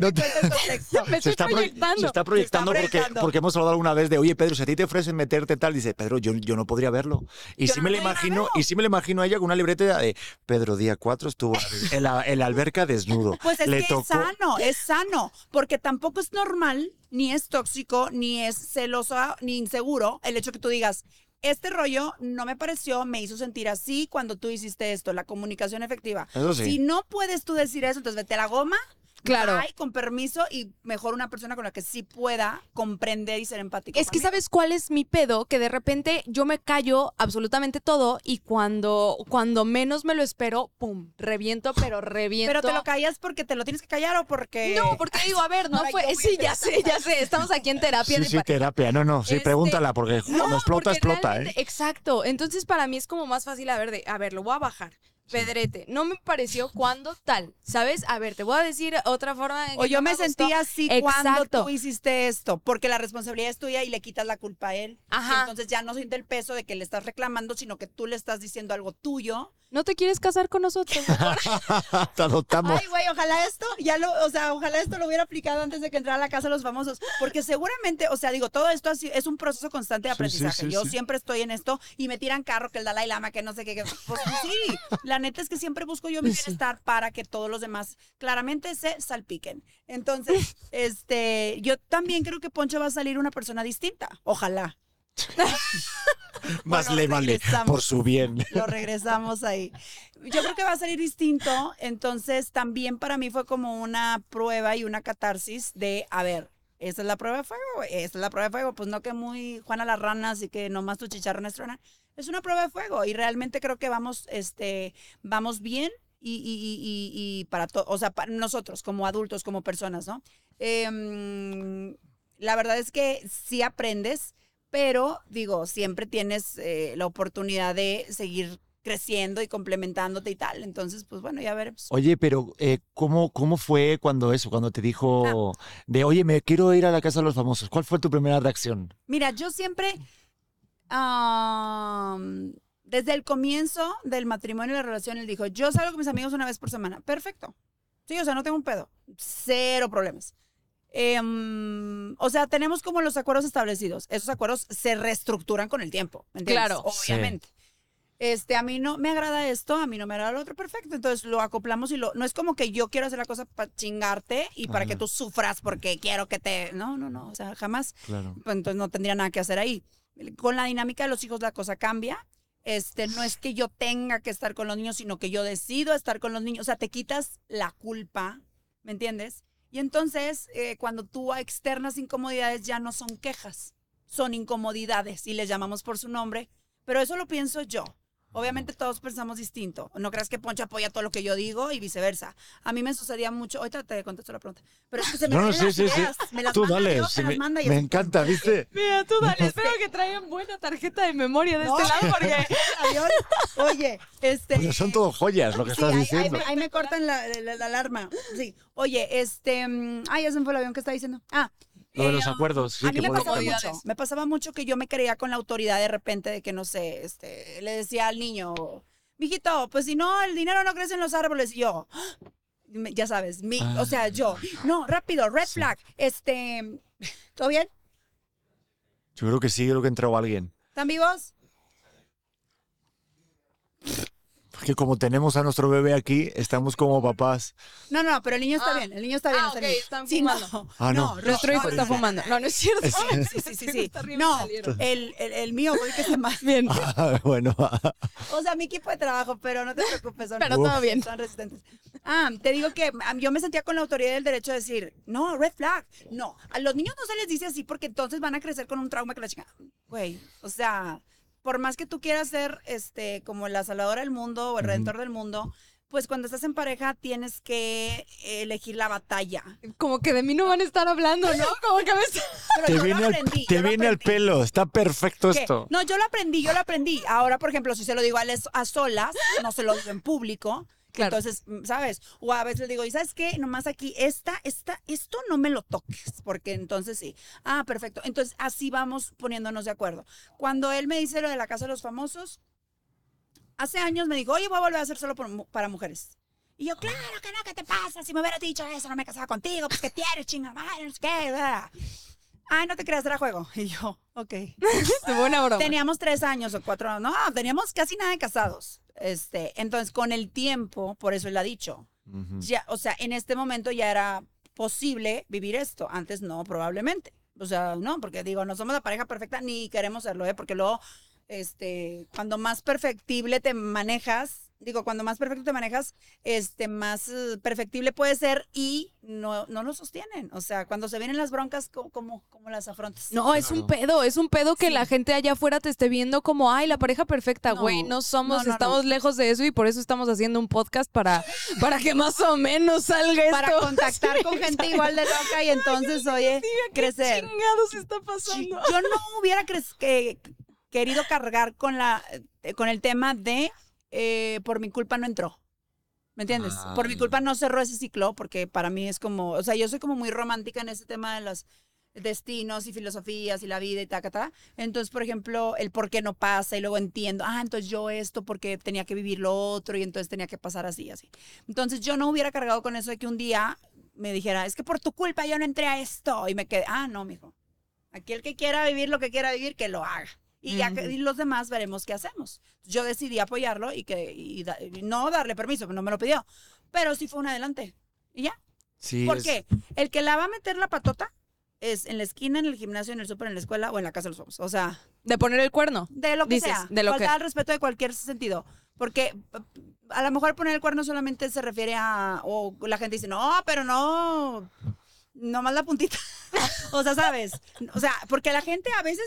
B: Me
A: Se
B: estoy
A: está, pro-
B: proyectando.
A: se está proyectando porque,
C: proyectando.
A: porque hemos hablado alguna vez de, oye, Pedro, si a ti te ofrecen meterte tal, dice, Pedro, yo, yo no podría verlo. Y
C: Yo
A: sí
C: no
A: me lo
C: podría
A: imagino, y sí me lo imagino a ella con una libreta de, Pedro, día 4 estuvo en la, en la alberca desnudo. <laughs>
C: Pues es
A: Le
C: que
A: tocó.
C: es sano, es sano, porque tampoco es normal, ni es tóxico, ni es celoso, ni inseguro el hecho que tú digas, este rollo no me pareció, me hizo sentir así cuando tú hiciste esto, la comunicación efectiva.
A: Eso sí.
C: Si no puedes tú decir eso, entonces vete a la goma.
B: Claro.
C: con permiso y mejor una persona con la que sí pueda comprender y ser empático.
B: Es que sabes cuál es mi pedo, que de repente yo me callo absolutamente todo y cuando, cuando menos me lo espero, pum, reviento, pero <gasps> reviento.
C: Pero te lo callas porque te lo tienes que callar o porque...
B: No, porque digo, a ver, no fue.
C: ¿cómo <laughs>
B: Sí, ya sé, ya sé. Estamos aquí en terapia.
A: Sí, sí,
B: pa-
A: terapia. No, no, sí,
B: Este,
A: pregúntala, porque cuando explota,
B: porque
A: explota, ¿eh?
B: Exacto. Entonces, para mí es como más fácil, a ver, de, a ver, lo voy a bajar. Pedrete, no me pareció cuando tal, ¿sabes? A ver, te voy a decir otra forma. en
C: O
B: que
C: yo
B: no
C: me
B: gustó.
C: sentí así cuando tú hiciste esto, porque la responsabilidad es tuya y le quitas la culpa a él.
B: Ajá.
C: Entonces ya no siente el peso de que le estás reclamando, sino que tú le estás diciendo algo tuyo.
B: ¿No te quieres casar con nosotros? <laughs>
A: Te adoptamos.
C: Ay, güey, ojalá esto, ya lo, o sea, ojalá esto lo hubiera aplicado antes de que entrara a la casa de los famosos, porque seguramente, o sea, digo, todo esto así- es un proceso constante de
A: Sí, sí,
C: aprendizaje.
A: sí,
C: Yo
A: sí.
C: siempre estoy en esto y me tiran carro que el Dalai Lama, que no sé qué, que, pues sí, la neta es que siempre busco yo mi
B: Sí.
C: bienestar para que todos los demás claramente se salpiquen. Entonces, <laughs> este, yo también creo que Poncho va a salir una persona distinta. Ojalá. <laughs>
A: Más
C: bueno,
A: le vale, por su bien.
C: Lo regresamos ahí. Yo creo que va a salir distinto. Entonces, también para mí fue como una prueba y una catarsis de, a ver, esta es la prueba de fuego, esta es la prueba de fuego. Pues no que muy Juana la rana, así que nomás tu chicharrones truenan. Es una prueba de fuego y realmente creo que vamos, este, vamos bien y, y- y- y- para todos, o sea, para nosotros como adultos, como personas, ¿no? Em, la verdad es que sí aprendes, pero digo, siempre tienes eh, la oportunidad de seguir creciendo y complementándote y tal. Entonces, pues bueno, ya veremos.
A: Oye, pero eh, ¿cómo, ¿cómo fue cuando eso? Cuando te dijo
C: Ah.
A: de, oye, me quiero ir a la casa de los famosos. ¿Cuál fue tu primera reacción?
C: Mira, yo siempre, am, desde el comienzo del matrimonio y la relación, él dijo, yo salgo con mis amigos una vez por semana. Perfecto. Sí, o sea, no tengo un pedo. Cero problemas. Em, o sea, tenemos como los acuerdos establecidos. Esos acuerdos se reestructuran con el tiempo. ¿me entiendes?
B: Claro.
A: Sí.
C: Obviamente. Este, a mí no me agrada esto, a mí no me agrada lo otro, perfecto. Entonces lo acoplamos y lo. No es como que yo quiero hacer la cosa para chingarte y para
A: Ajá.
C: que tú sufras porque quiero que te. No, no, no. O sea, jamás
A: Claro.
C: pues entonces no tendría nada que hacer ahí. Con la dinámica de los hijos la cosa cambia. Este, no es que yo tenga que estar con los niños, sino que yo decido estar con los niños. O sea, te quitas la culpa, ¿me entiendes? Y entonces, eh, cuando tú externas incomodidades, ya no son quejas, son incomodidades y les llamamos por su nombre. Pero eso lo pienso yo. Obviamente todos pensamos distinto. No creas que Poncho apoya todo lo que yo digo y viceversa. A mí me sucedía mucho. Ahorita te contesto la pregunta. Pero es que se me
A: No, no, sí,
C: las
A: sí, sí.
C: Me las
A: Tú
C: manda
A: dale,
C: Dios,
A: sí,
C: me las manda
A: me encanta, ¿viste? <laughs>
B: Mira, tú dale, espero que traigan buena tarjeta de memoria de
C: No.
B: este lado porque. <laughs>
C: Oye, este.
A: Pero son todo joyas lo que
C: Sí,
A: estás
C: ahí, ahí
A: diciendo.
C: me, ahí me cortan la, la- la alarma. Sí. Oye, este. mm, Ay, ya se me fue el avión que está diciendo. Ah.
D: Lo de los acuerdos. sí,
C: a mí
D: que
C: me pasaba mucho. Me pasaba mucho que yo me creía con la autoridad de repente de que, no sé, este, le decía al niño, mijito, pues si no, el dinero no crece en los árboles. Y yo, <gasps> ya sabes, mi,
D: Ah.
C: o sea, yo, no, rápido, red flag. Este, ¿todo bien?
A: Yo creo que sí, creo que entró alguien.
C: ¿Están vivos?
A: Porque como tenemos a nuestro bebé aquí, estamos como papás.
C: No, no, pero el niño está
B: Ah.
C: bien, el niño está bien.
B: Ah,
C: está
B: ok,
C: bien.
B: están
C: Sí,
B: fumando.
C: no,
A: Ah, no.
B: nuestro hijo está
C: no,
B: fumando. No, no es cierto.
A: Es-
C: Sí, sí, sí, sí. <laughs>
B: Está
C: No, el, el, el mío el que se más.
B: Bien. <laughs>
A: Ah, bueno,
C: O sea, mi equipo de trabajo, pero no te preocupes. Son,
B: Pero todo bien.
C: Son resistentes. Ah, te digo que ah, yo me sentía con la autoridad del derecho de decir, no, red flag. No, a los niños no se les dice así porque entonces van a crecer con un trauma que la chica. Güey, o sea, por más que tú quieras ser este, como la salvadora del mundo o el redentor del mundo, pues cuando estás en pareja tienes que elegir la batalla.
B: Como que de mí no van a estar hablando, ¿no? <laughs> Como que me.
C: Pero
A: te
C: yo
A: viene,
C: lo
A: al,
C: aprendí.
A: te
C: yo lo
A: viene al
C: aprendí.
A: pelo. Está perfecto
C: ¿Qué?
A: esto.
C: No, yo lo aprendí, yo lo aprendí. Ahora, por ejemplo, si se lo digo a, les- a solas, no se lo digo en público.
B: Claro.
C: Entonces, mm, ¿sabes? O a veces le digo, ¿y sabes qué? Nomás aquí, esta, esta, esto no me lo toques, porque entonces sí. Ah, perfecto. Entonces, así vamos poniéndonos de acuerdo. Cuando él me dice lo de la Casa de los Famosos, hace años me dijo, oye, voy a volver a hacer solo por para mujeres. Y yo, claro que no, ¿qué te pasa? Si me hubiera dicho eso, no me casaba contigo, pues que tienes, chingada madre, no sé qué. Bla". Ay, no te creas, era juego. <laughs> Y yo, ok. <laughs>
B: Tuvo una broma.
C: Teníamos tres años o cuatro años. No, teníamos casi nada de casados. Este, entonces, con el tiempo, por eso él ha dicho, ya, o sea, en este momento ya era posible vivir esto. Antes no, probablemente. O sea, no, porque digo, no somos la pareja perfecta ni queremos serlo, ¿eh? Porque luego, este, cuando más perfectible te manejas, digo, cuando más perfecto te manejas, este, más eh, perfectible puede ser y no, no lo sostienen. O sea, cuando se vienen las broncas, ¿cómo, cómo, cómo las afrontas?
B: No, es un pedo, es un pedo que
C: Sí.
B: la gente allá afuera te esté viendo como, ay, la pareja perfecta, güey, no somos,
C: no, no,
B: estamos lejos de eso y por eso estamos haciendo un podcast para, para que más o menos salga esto.
C: para contactar con <laughs> gente igual de loca y entonces, oye, crecer.
B: ¿Qué chingados está pasando?
C: Yo no hubiera que- querido cargar con, la, eh, con el tema de eh, por mi culpa no entró. ¿Me entiendes?
D: Ah.
C: Por mi culpa no cerró ese ciclo porque para mí es como, o sea, yo soy como muy romántica en ese tema de los destinos y filosofías y la vida y ta, ta, ta. Entonces, por ejemplo, el por qué no pasa y luego entiendo, ah, entonces yo esto porque tenía que vivir lo otro y entonces tenía que pasar así, así. Entonces, yo no hubiera cargado con eso de que un día me dijera, es que por tu culpa yo no entré a esto y me quedé, ah, no, mijo. Aquí el que quiera vivir lo que quiera vivir, que lo haga. Y, ya que- y los demás veremos qué hacemos. Yo decidí apoyarlo y que y da- y no darle permiso, no me lo pidió. Pero sí fue un adelante. Y ya.
A: Sí,
C: ¿Por
A: es-?
C: El que la va a meter la patota es en la esquina, en el gimnasio, en el súper, en la escuela o en la casa de los famosos. O sea,
B: De poner el cuerno.
C: de lo que
B: Dices,
C: sea.
B: de lo
C: Faltar
B: que-
C: al respeto de cualquier sentido. Porque a lo mejor poner el cuerno solamente se refiere a. O la gente dice, no, pero no. Nomás la puntita. <laughs> o sea, ¿sabes? O sea, porque la gente a veces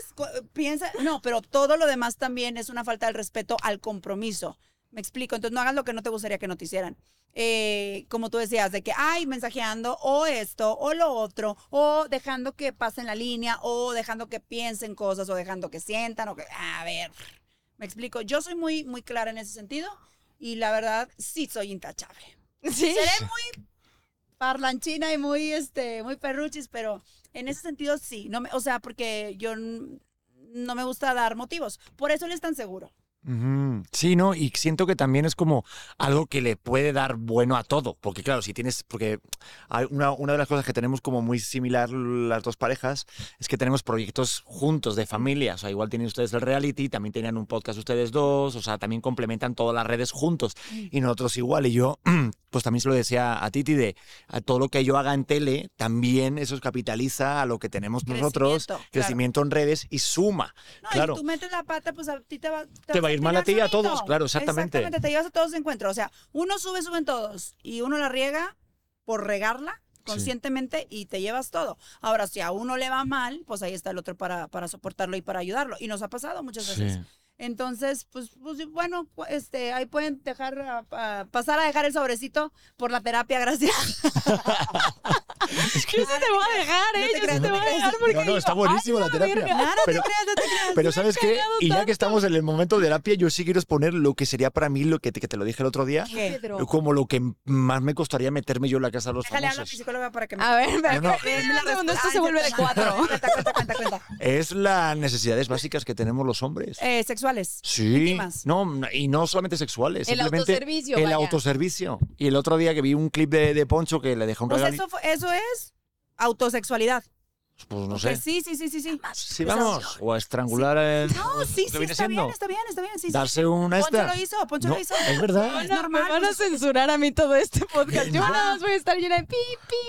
C: piensa, no, pero todo lo demás también es una falta de respeto al compromiso. Me explico. Entonces no hagas lo que no te gustaría que no te hicieran. Eh, como tú decías, de que, ay, mensajeando, o esto, o lo otro, o dejando que pasen la línea, o dejando que piensen cosas, o dejando que sientan, o que, a ver, me explico. Yo soy muy, muy clara en ese sentido, y la verdad, sí soy intachable.
B: Sí.
C: Seré muy parlanchina y muy, este, muy perruchis, pero en ese sentido sí. No me, o sea, porque yo no me gusta dar motivos. Por eso él es tan seguro.
A: Sí, ¿no? Y siento que también es como algo que le puede dar bueno a todo. Porque claro, si tienes, porque hay una, una de las cosas que tenemos como muy similar las dos parejas es que tenemos proyectos juntos de familia. O sea, igual tienen ustedes el reality, también tenían un podcast ustedes dos, o sea, también complementan todas las redes juntos. Y nosotros igual. Y yo, <clears throat> pues también se lo decía a Titi, de a todo lo que yo haga en tele, también eso capitaliza a lo que tenemos nosotros,
C: Crecimiento, claro.
A: en redes y suma.
C: No,
A: claro.
C: y tú metes la pata, pues a ti te va,
A: Te va a ir mal a ti y a todos, claro, exactamente.
C: Exactamente, te llevas a todos de encuentro. O sea, uno sube, suben todos. Y uno la riega por regarla. conscientemente y te llevas todo. Ahora, si a uno le va mal, pues ahí está el otro para, para soportarlo y para ayudarlo. Y nos ha pasado muchas veces.
A: Sí.
C: Entonces, pues, pues, bueno, este, ahí pueden dejar, a- a- pasar a dejar el sobrecito por la terapia, gracias. <laughs>
B: Yo sí te voy a dejar, ¿eh?
C: No te
B: Yo
C: creas,
B: sí te
C: no
B: voy
C: te
B: a dejar porque
A: No, no,
B: digo,
A: está buenísimo
B: "Ay,
A: la terapia.
B: verga".
A: Pero-
C: no te creas, no te creas.
A: Pero ¿sabes qué? Y ya
B: tanto.
A: que estamos en el momento de terapia, yo sí quiero exponer lo que sería para mí, lo que te, que te lo dije el otro día,
C: ¿Qué?
A: Como lo que más me costaría meterme yo en la casa de los
C: Déjale hablar a
A: famosos.
C: psicóloga para que me...
B: A ver,
A: No, no.
B: segundo, esto se vuelve de cuatro.
C: Cuenta, cuenta, cuenta, cuenta.
A: Es las necesidades básicas que tenemos los hombres.
C: Eh, sexuales.
A: Sí,
C: íntimas.
A: no, y no solamente sexuales,
B: El
A: simplemente
B: autoservicio,
A: el
B: vaya.
A: autoservicio. Y el otro día que vi un clip de, de Poncho que le dejó un
C: Pues
A: regalo,
C: eso, eso es autosexualidad.
A: Pues no sé.
C: Sí, sí, sí, sí, sí.
A: Sí, vamos, o a estrangular el...
C: No, sí,
A: ¿Qué
C: sí, está bien, está bien, está bien. Sí, sí.
A: Darse una
C: Poncho
A: esta.
C: lo hizo, Poncho
A: No,
C: lo hizo.
A: es verdad.
C: Es
B: No,
C: normal.
B: me van a
C: pues,
B: censurar a mí todo este <laughs> podcast. Yo
A: No.
B: nada más voy a estar llena de pi,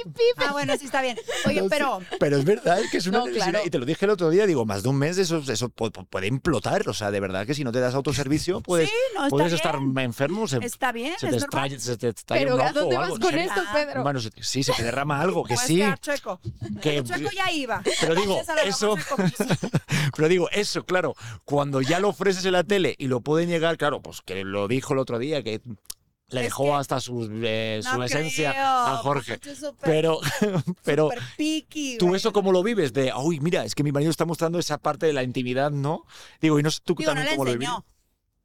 B: pi, pi.
C: Ah, bueno, sí está bien. Oye,
A: No,
C: pero
A: sí, pero es verdad, es que es una
B: No,
A: necesidad.
B: claro.
A: Y te lo dije el otro día, digo, más de un mes eso, eso pu- pu- puede implotar. O sea, de verdad que si no te das autoservicio, puedes,
C: sí, no, está
A: puedes
C: bien.
A: estar enfermo. Se,
C: Está bien,
A: se te
C: es normal.
A: se te estalla
B: Pero
A: un
B: ¿a dónde vas con esto,
C: Ah.
B: Pedro?
A: Bueno, sí, se te derrama algo, que sí.
C: chueco.
A: Que,
C: El chueco ya iba.
A: pero digo, eso,
C: pues, <laughs>
A: pero digo, eso, claro, cuando ya lo ofreces en la tele y lo pueden llegar, claro, pues que lo dijo el otro día, que le
C: Es
A: dejó
C: que-
A: hasta su, eh, su
C: no
A: esencia
C: creo,
A: a Jorge.
C: Poncho es súper-
A: Pero, <laughs> pero
C: picky,
A: ¿Tú eso cómo lo vives? De, uy, mira, es que mi marido está mostrando esa parte de la intimidad, ¿no? Digo, y no sé tú
C: Digo, no
A: también
C: le
A: cómo lo vives.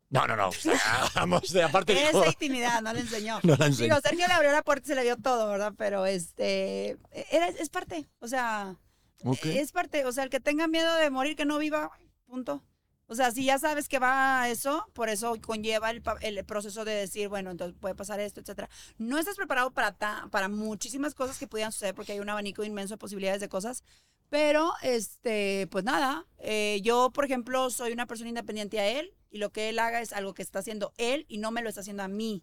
A: No, no, no. o sea, <laughs> Vamos, de aparte dijo,
C: Esa intimidad no le enseñó.
A: no la enseñó.
C: Digo, Sergio le abrió la puerta y se le dio todo, ¿verdad? Pero este, era, es parte, o sea,
A: Ok.
C: es parte, o sea, el que tenga miedo de morir, que no viva, punto. O sea, si ya sabes que va a eso, por eso conlleva el, proceso de decir, bueno, entonces puede pasar esto, etcétera. No estás preparado para, ta- para muchísimas cosas que pudieran suceder porque hay un abanico inmenso de posibilidades de cosas. Pero, este, pues nada, eh, yo, por ejemplo, soy una persona independiente a él y lo que él haga es algo que está haciendo él y no me lo está haciendo a mí.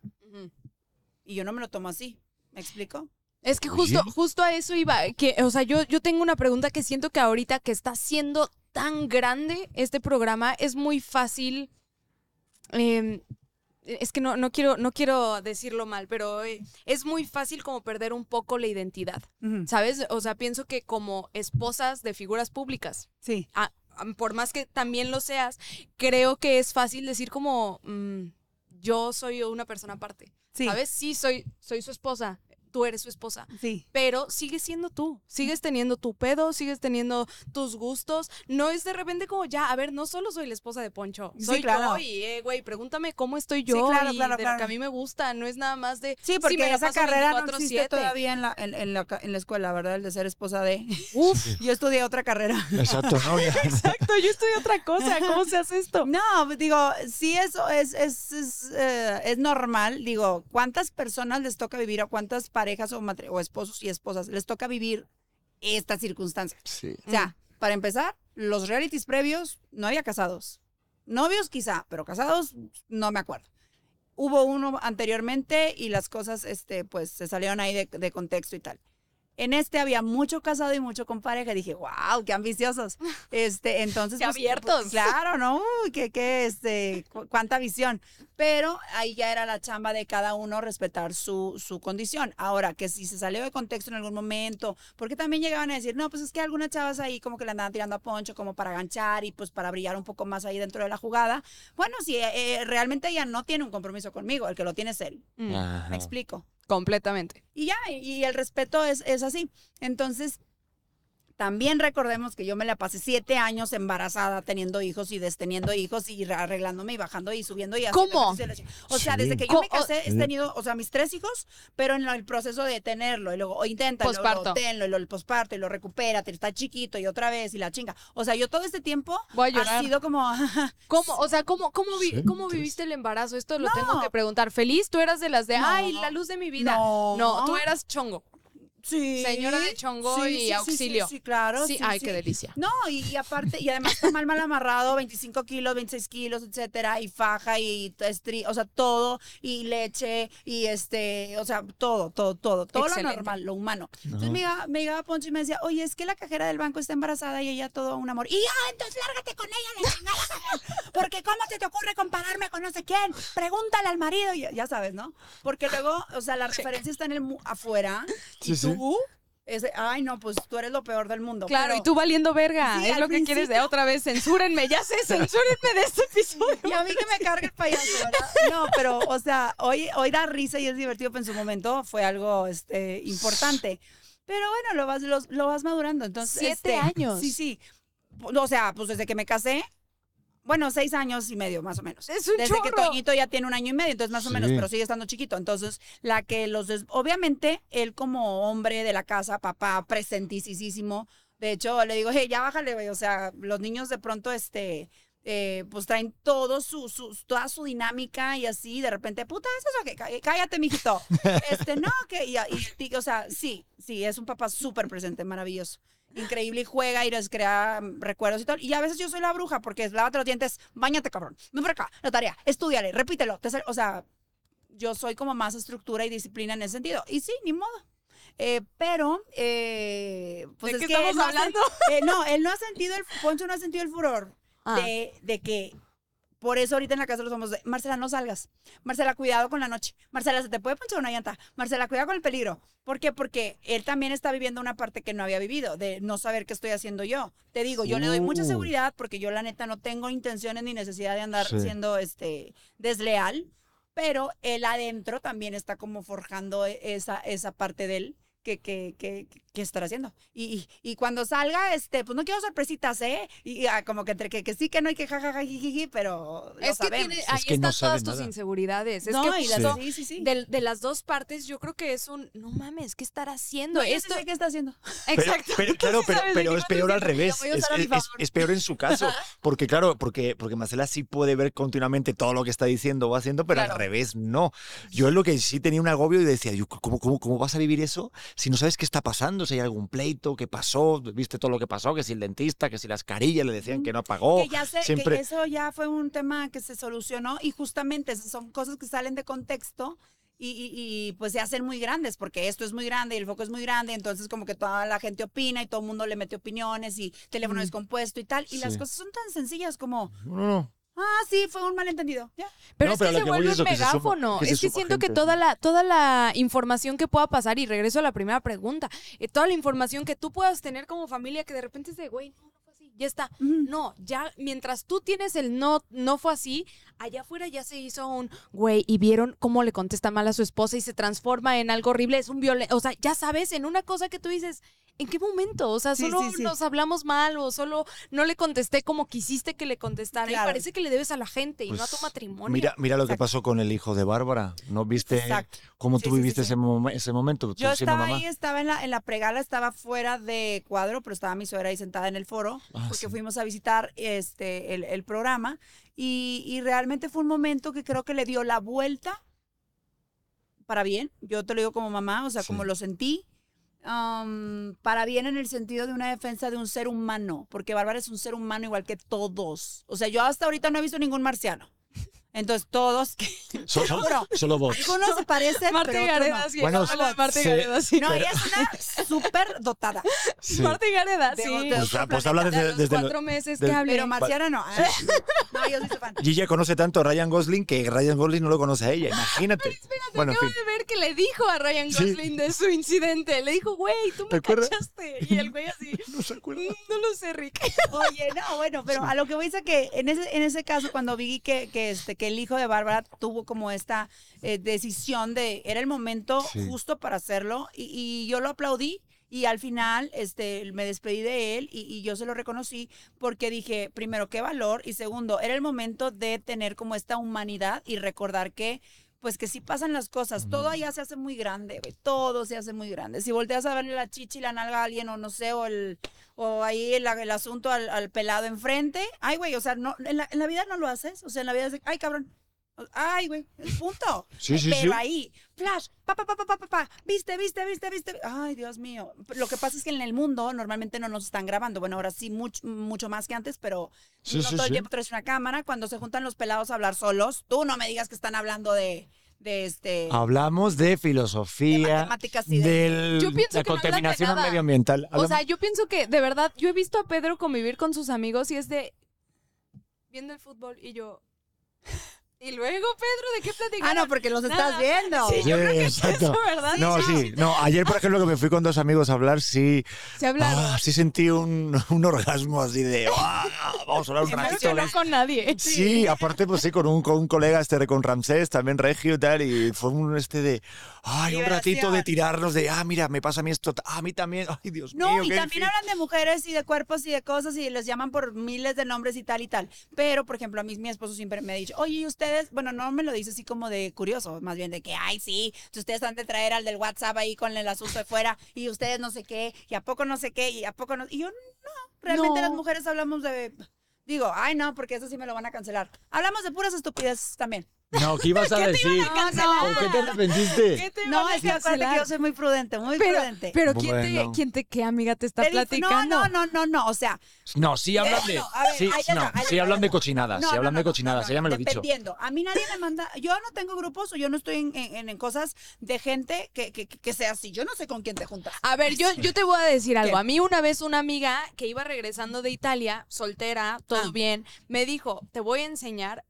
C: Y yo no me lo tomo así. ¿Me explico?
B: Es que
A: Oye.
B: justo, justo a eso iba, que, o sea, yo, yo tengo una pregunta que siento que ahorita que está siendo tan grande este programa, es muy fácil. eh, es que no, no, quiero, no quiero decirlo mal, pero eh, es muy fácil como perder un poco la identidad, ¿sabes? O sea, pienso que como esposas de figuras públicas,
C: Sí.
B: a- a- por más que también lo seas, creo que es fácil decir como, mm, yo soy una persona aparte,
C: Sí.
B: ¿sabes? Sí, soy, soy su esposa, tú eres su esposa
C: Sí.
B: pero sigues siendo tú, sigues teniendo tu pedo, sigues teniendo tus gustos, no es de repente como ya, a ver, no solo soy la esposa de Poncho,
C: Sí,
B: soy
C: claro.
B: yo y, eh, güey, pregúntame cómo estoy yo
C: claro,
B: y
C: claro,
B: de lo que
C: claro.
B: a mí me gusta, no es nada más de...
C: Sí, porque
B: me la
C: esa
B: paso
C: carrera no
B: 24/7.
C: existe todavía en la, en, en la, en la escuela, ¿verdad? El de ser esposa de... <laughs>
B: Uf,
C: Yo estudié otra carrera.
A: Exacto, ¿no? <laughs> Ya.
B: exacto, yo estoy otra cosa, ¿cómo se hace esto? <laughs>
C: No, pues, digo, sí eso es, es, es, eh, es normal. Digo, ¿cuántas personas les toca vivir o cuántas parejas o, esposos y esposas les toca vivir esta circunstancia?
A: Sí.
C: O sea, para empezar, los realities previos no había casados. Novios quizá, pero casados no me acuerdo. Hubo uno anteriormente y las cosas, este, pues, se salieron ahí de, de contexto y tal. En este había mucho casado y mucho con pareja. Y dije, wow, qué ambiciosos. Este, <laughs> entonces.
B: Qué abiertos.
C: claro, ¿no? Uy, qué, qué, este, cu- cuánta visión. Pero ahí ya era la chamba de cada uno respetar su, su condición. Ahora, que si se salió de contexto en algún momento, porque también llegaban a decir, no, pues es que algunas chavas ahí como que le andaban tirando a Poncho como para ganchar y pues para brillar un poco más ahí dentro de la jugada. Bueno, si eh, realmente ella no tiene un compromiso conmigo, el que lo tiene es él.
B: Mm.
C: Me explico.
B: Completamente.
C: Y ya, y, el respeto es, es así. Entonces, también recordemos que yo me la pasé siete años embarazada, teniendo hijos y desteniendo hijos y arreglándome y bajando y subiendo y
B: ¿Cómo?
C: O sea,
A: Sí.
C: desde que yo me casé he tenido, o sea, mis tres hijos, pero en el proceso de tenerlo y luego, o inténtalo, lo tenlo, y lo, el posparto y lo recupérate, está chiquito y otra vez y la chinga. O sea, yo todo este tiempo
B: Voy a
C: ha sido como,
B: ¿Cómo, o sea, cómo, cómo, vi- cómo viviste el embarazo? Esto lo
C: No.
B: tengo que preguntar. ¿Feliz? ¿Tú eras de las de,
C: No.
B: ay, la luz de mi vida?
C: No.
B: no tú eras chongo.
C: Sí.
B: Señora de chongo y
C: sí, sí,
B: auxilio.
C: Sí, sí, claro.
B: sí,
C: sí,
B: ay,
C: sí.
B: qué delicia.
C: No, y, y aparte, y además está mal, mal amarrado, 25 kilos, 26 kilos, etcétera, y faja, y estri, o sea, todo, y leche, y este, o sea, todo, todo, todo, todo
B: Excelente.
C: lo normal, lo humano. Entonces me llegaba, me llegaba Poncho y me decía, oye, es que la cajera del banco está embarazada y ella todo un amor. Y ya, entonces lárgate con ella, la chingada, <laughs> porque ¿cómo se te ocurre compararme con no sé quién? Pregúntale al marido, y ya, sabes, ¿no? Porque luego, o sea, la referencia está en el afuera,
A: Sí,
C: y
A: sí.
C: Tú ese, ay, no, pues tú eres lo peor del mundo.
B: Claro,
C: pero-
B: y tú valiendo verga.
C: Sí,
B: es lo que quieres de otra vez. Censúrenme, ya sé, <laughs> censúrenme de este episodio.
C: Y a mí que me cargue el payaso, ¿verdad? No, pero, o sea, hoy, hoy da risa y es divertido, pero en su momento fue algo este, importante. Pero bueno, lo vas, lo, lo vas madurando. Entonces,
B: Siete
C: este,
B: años.
C: Sí, sí. O sea, pues desde que me casé, bueno, seis años y medio, más o menos.
B: Es un
C: Desde que
B: chorro.
C: Toñito ya tiene un año y medio, entonces más o menos,
A: Sí.
C: pero sigue estando chiquito. Entonces, la que los... des- Obviamente, él como hombre de la casa, papá, presentísimo. De hecho, le digo, hey, ya bájale, güey. O sea, los niños de pronto, este... eh, pues traen todo su, su- toda su dinámica y así, de repente, puta, ¿es eso que Cá- Cállate, mijito. <laughs> Este, no, que, y, y- o sea, sí, sí, es un papá súper presente, maravilloso. Increíble y juega y les crea mm, recuerdos y todo. Y a veces yo soy la bruja porque es lávate los dientes, bañate, cabrón. Ven por acá, la tarea, estudiale, repítelo. te o sea, yo soy como más estructura y disciplina en ese sentido. Y sí, ni modo. Eh, pero, eh, pues
B: ¿De
C: es
B: qué
C: que
B: estamos hablando?
C: eh, no, él no ha sentido el, Poncho no ha sentido el furor
B: Ah.
C: de, de que por eso ahorita en la casa los somos de, Marcela, no salgas. Marcela, cuidado con la noche. Marcela, se te puede ponchar una llanta. Marcela, cuidado con el peligro. ¿Por qué? Porque él también está viviendo una parte que no había vivido, de no saber qué estoy haciendo yo. Te digo, yo le doy mucha
A: Uh.
C: seguridad porque yo la neta no tengo intenciones ni necesidad de andar
A: Sí.
C: siendo este desleal, pero él adentro también está como forjando e- esa, esa parte de él que, que, que, que estará haciendo. Y, y, y cuando salga, este, pues no quiero sorpresitas, ¿eh? Y, y, ah, como que entre que, que sí, que no hay que jajaja, jijiji, pero lo
B: Es que
C: sabemos.
B: tiene,
A: Es
B: ahí
A: que no
B: están
A: sabe
B: todas tus
A: nada.
B: inseguridades. Es
C: no,
B: que
C: y las-
B: justo
C: sí, sí, sí.
B: de, de las dos partes yo creo que es un, no mames, ¿qué estará haciendo?
C: No,
B: Esto,
C: sé qué está haciendo.
A: Pero,
B: exacto.
A: pero,
B: Tú
A: claro, pero, pero es peor al revés. Es, es- es peor en su caso. Porque, claro, porque, porque Marcela sí puede ver continuamente todo lo que está diciendo o haciendo, pero
C: Claro.
A: al revés no. Yo es lo que sí tenía un agobio y decía, yo, ¿cómo, cómo, ¿cómo vas a vivir eso si no sabes qué está pasando? Si hay algún pleito, qué pasó, viste todo lo que pasó, que si el dentista, que si las carillas le decían que no pagó.
C: que ya sé,
A: siempre-
C: que eso ya fue un tema que se solucionó y justamente son cosas que salen de contexto y, y- y, pues se hacen muy grandes porque esto es muy grande y el foco es muy grande, entonces como que toda la gente opina y todo el mundo le mete opiniones y teléfono
B: Mm.
C: descompuesto y tal y las
A: Sí.
C: cosas son tan sencillas como,
A: no, no.
C: Ah, sí, fue un malentendido. Ya.
B: Pero
A: No,
B: es
A: pero
B: que se
A: que
B: vuelve un
A: que suma-
B: megáfono.
A: que se
B: es que siento que toda la, toda la información que pueda pasar, y regreso a la primera pregunta, eh, toda la información que tú puedas tener como familia que de repente es de, güey, no, no fue así, ya está. No, ya mientras tú tienes el no, no fue así, allá afuera ya se hizo un güey y vieron cómo le contesta mal a su esposa y se transforma en algo horrible, es un violento, o sea, ya sabes, en una cosa que tú dices, ¿en qué momento? O sea, solo
C: sí, sí.
B: nos hablamos mal o solo no le contesté como quisiste que le contestara
C: Claro.
B: y parece que le debes a la gente y no a tu
A: Pues,
B: matrimonio.
A: Mira, mira lo que pasó con el hijo de Bárbara. ¿No viste
C: Exacto.
A: cómo tú viviste. Ese, momen- ese momento?
C: Yo estaba
A: mamá.
C: ahí, estaba en la, en la pregala, estaba fuera de cuadro, pero estaba mi suegra ahí sentada en el foro,
A: Ah,
C: porque fuimos a visitar este, el, el programa y, y realmente fue un momento que creo que le dio la vuelta para bien. Yo te lo digo como mamá, o sea,
A: Sí.
C: como lo sentí. um, para bien en el sentido de una defensa de un ser humano, porque Bárbara es un ser humano igual que todos. O sea, yo hasta ahorita no he visto ningún marciano. Entonces, todos,
A: So- <laughs> so-
C: Juro.
A: solo vos.
C: algunos se parecen,
B: Marta
C: pero no.
B: Gareda, sí.
A: Bueno,
B: Marta
A: sí,
B: Gareda, sí.
C: No, ella es una <laughs> súper dotada.
A: Sí.
B: Marta Gareda, sí.
C: de
A: Pues,
C: otro
A: pues habla
B: De
A: desde,
B: los
A: desde lo-
B: cuatro meses que hablé.
C: Pero Marciana no. Ah, No, yo soy su fan.
A: Gigi conoce tanto a Ryan Gosling que Ryan Gosling no lo conoce a ella, imagínate. bueno, en
B: Acabo
A: fin.
B: de ver que le dijo a Ryan
A: Sí.
B: Gosling de su incidente. Le dijo, güey, tú
A: ¿Te
B: me cachaste. Y el güey así, <laughs>
A: No se acuerda.
B: "Mm, no lo sé, Rick.
C: Oye, no, bueno, pero a lo que voy es a que en ese, en ese caso, cuando vi que, que, este, que el hijo de Bárbara tuvo como esta eh, decisión de, era el momento
A: Sí.
C: justo para hacerlo, y, y yo lo aplaudí. Y al final, este, me despedí de él y, y yo se lo reconocí porque dije, primero, qué valor y segundo, era el momento de tener como esta humanidad y recordar que, pues que sí pasan las cosas. Todo allá se hace muy grande, güey. Todo se hace muy grande. Si volteas a verle la chichi, la nalga a alguien o no sé, o el, o ahí el, el asunto al, al pelado enfrente, ay, güey, o sea, no, en, la, en la vida no lo haces. O sea, en la vida es de, ay, cabrón. Ay, güey, punto.
A: Sí, sí,
C: Pero
A: sí.
C: ahí, flash, pa, pa, pa, pa, pa, pa, pa, viste, viste, viste, viste. Ay, Dios mío. Lo que pasa es que en el mundo normalmente no nos están grabando. Bueno, ahora sí, mucho, mucho más que antes, pero
A: Sí,
C: no
A: sí,
C: todo el tiempo traes una cámara. Cuando se juntan los pelados a hablar solos, tú no me digas que están hablando de, de este.
A: Hablamos de filosofía,
C: De matemáticas y de-
A: del-
B: Yo pienso
A: la
B: que no
A: contaminación
B: nada.
A: medioambiental.
B: O sea, yo pienso que, de verdad, yo he visto a Pedro convivir con sus amigos y es de. viendo el fútbol y yo. Y luego, Pedro, ¿de qué platicaron?
C: Ah, no, porque los
B: Nada.
C: estás viendo.
B: Sí, yo
A: Sí,
B: creo que es
A: exacto.
B: eso, ¿verdad?
A: No, sí, no. Ayer, por ejemplo, que me fui con dos amigos a hablar, sí,
B: Se hablaron.
A: ah, sí sentí un, un orgasmo así de, "Ah, vamos a hablar un
B: Espero
A: ratito.
B: que no
A: ¿ves?".
B: con nadie.
A: Sí, aparte, pues sí, con un, con un colega, este, con Ramsés, también regio y tal, y fue un este de, ay, un ratito de tirarnos de, ah, mira, me pasa a mí esto, ah, a mí también, <laughs> ay, Dios
C: No,
A: mío.
C: y
A: qué
C: también
A: difícil".
C: hablan de mujeres y de cuerpos y de cosas y les llaman por miles de nombres y tal y tal. Pero, por ejemplo, a mí mi esposo siempre me ha dicho, oye, ¿y ustedes? Bueno, no me lo dice así como de curioso, más bien de que, ay, sí, si ustedes han de traer al del WhatsApp ahí con el asunto de fuera y ustedes no sé qué, y a poco no sé qué, y a poco no. Y yo, no, realmente
B: No.
C: las mujeres hablamos de. Digo, ay, no, porque eso sí me lo van a cancelar. Hablamos de puras estupideces también.
D: No, ¿qué ibas a decir?
B: No, no.
D: ¿Por qué te arrepentiste?
B: ¿Qué te
C: No, es que acuérdate que yo soy muy prudente, muy
B: Pero,
C: prudente.
B: pero ¿quién,
A: Bueno.
B: te, ¿quién te, qué amiga te está platicando?
C: No, no, no, no, no, o sea,
D: No, sí hablan de.
C: Ver,
D: sí, no, sí hablan de cochinadas. Sí hablan de cochinadas. Ella me lo ha dicho.
C: Dependiendo. A mí nadie me manda. Yo no tengo grupos o yo no estoy en, en- en cosas de gente que, que, que sea así. Yo no sé con quién te juntas.
B: A ver, yo, yo te voy a decir algo.
C: ¿Qué?
B: A mí una vez una amiga que iba regresando de Italia, soltera, todo
C: Ah.
B: bien, me dijo, te voy a enseñar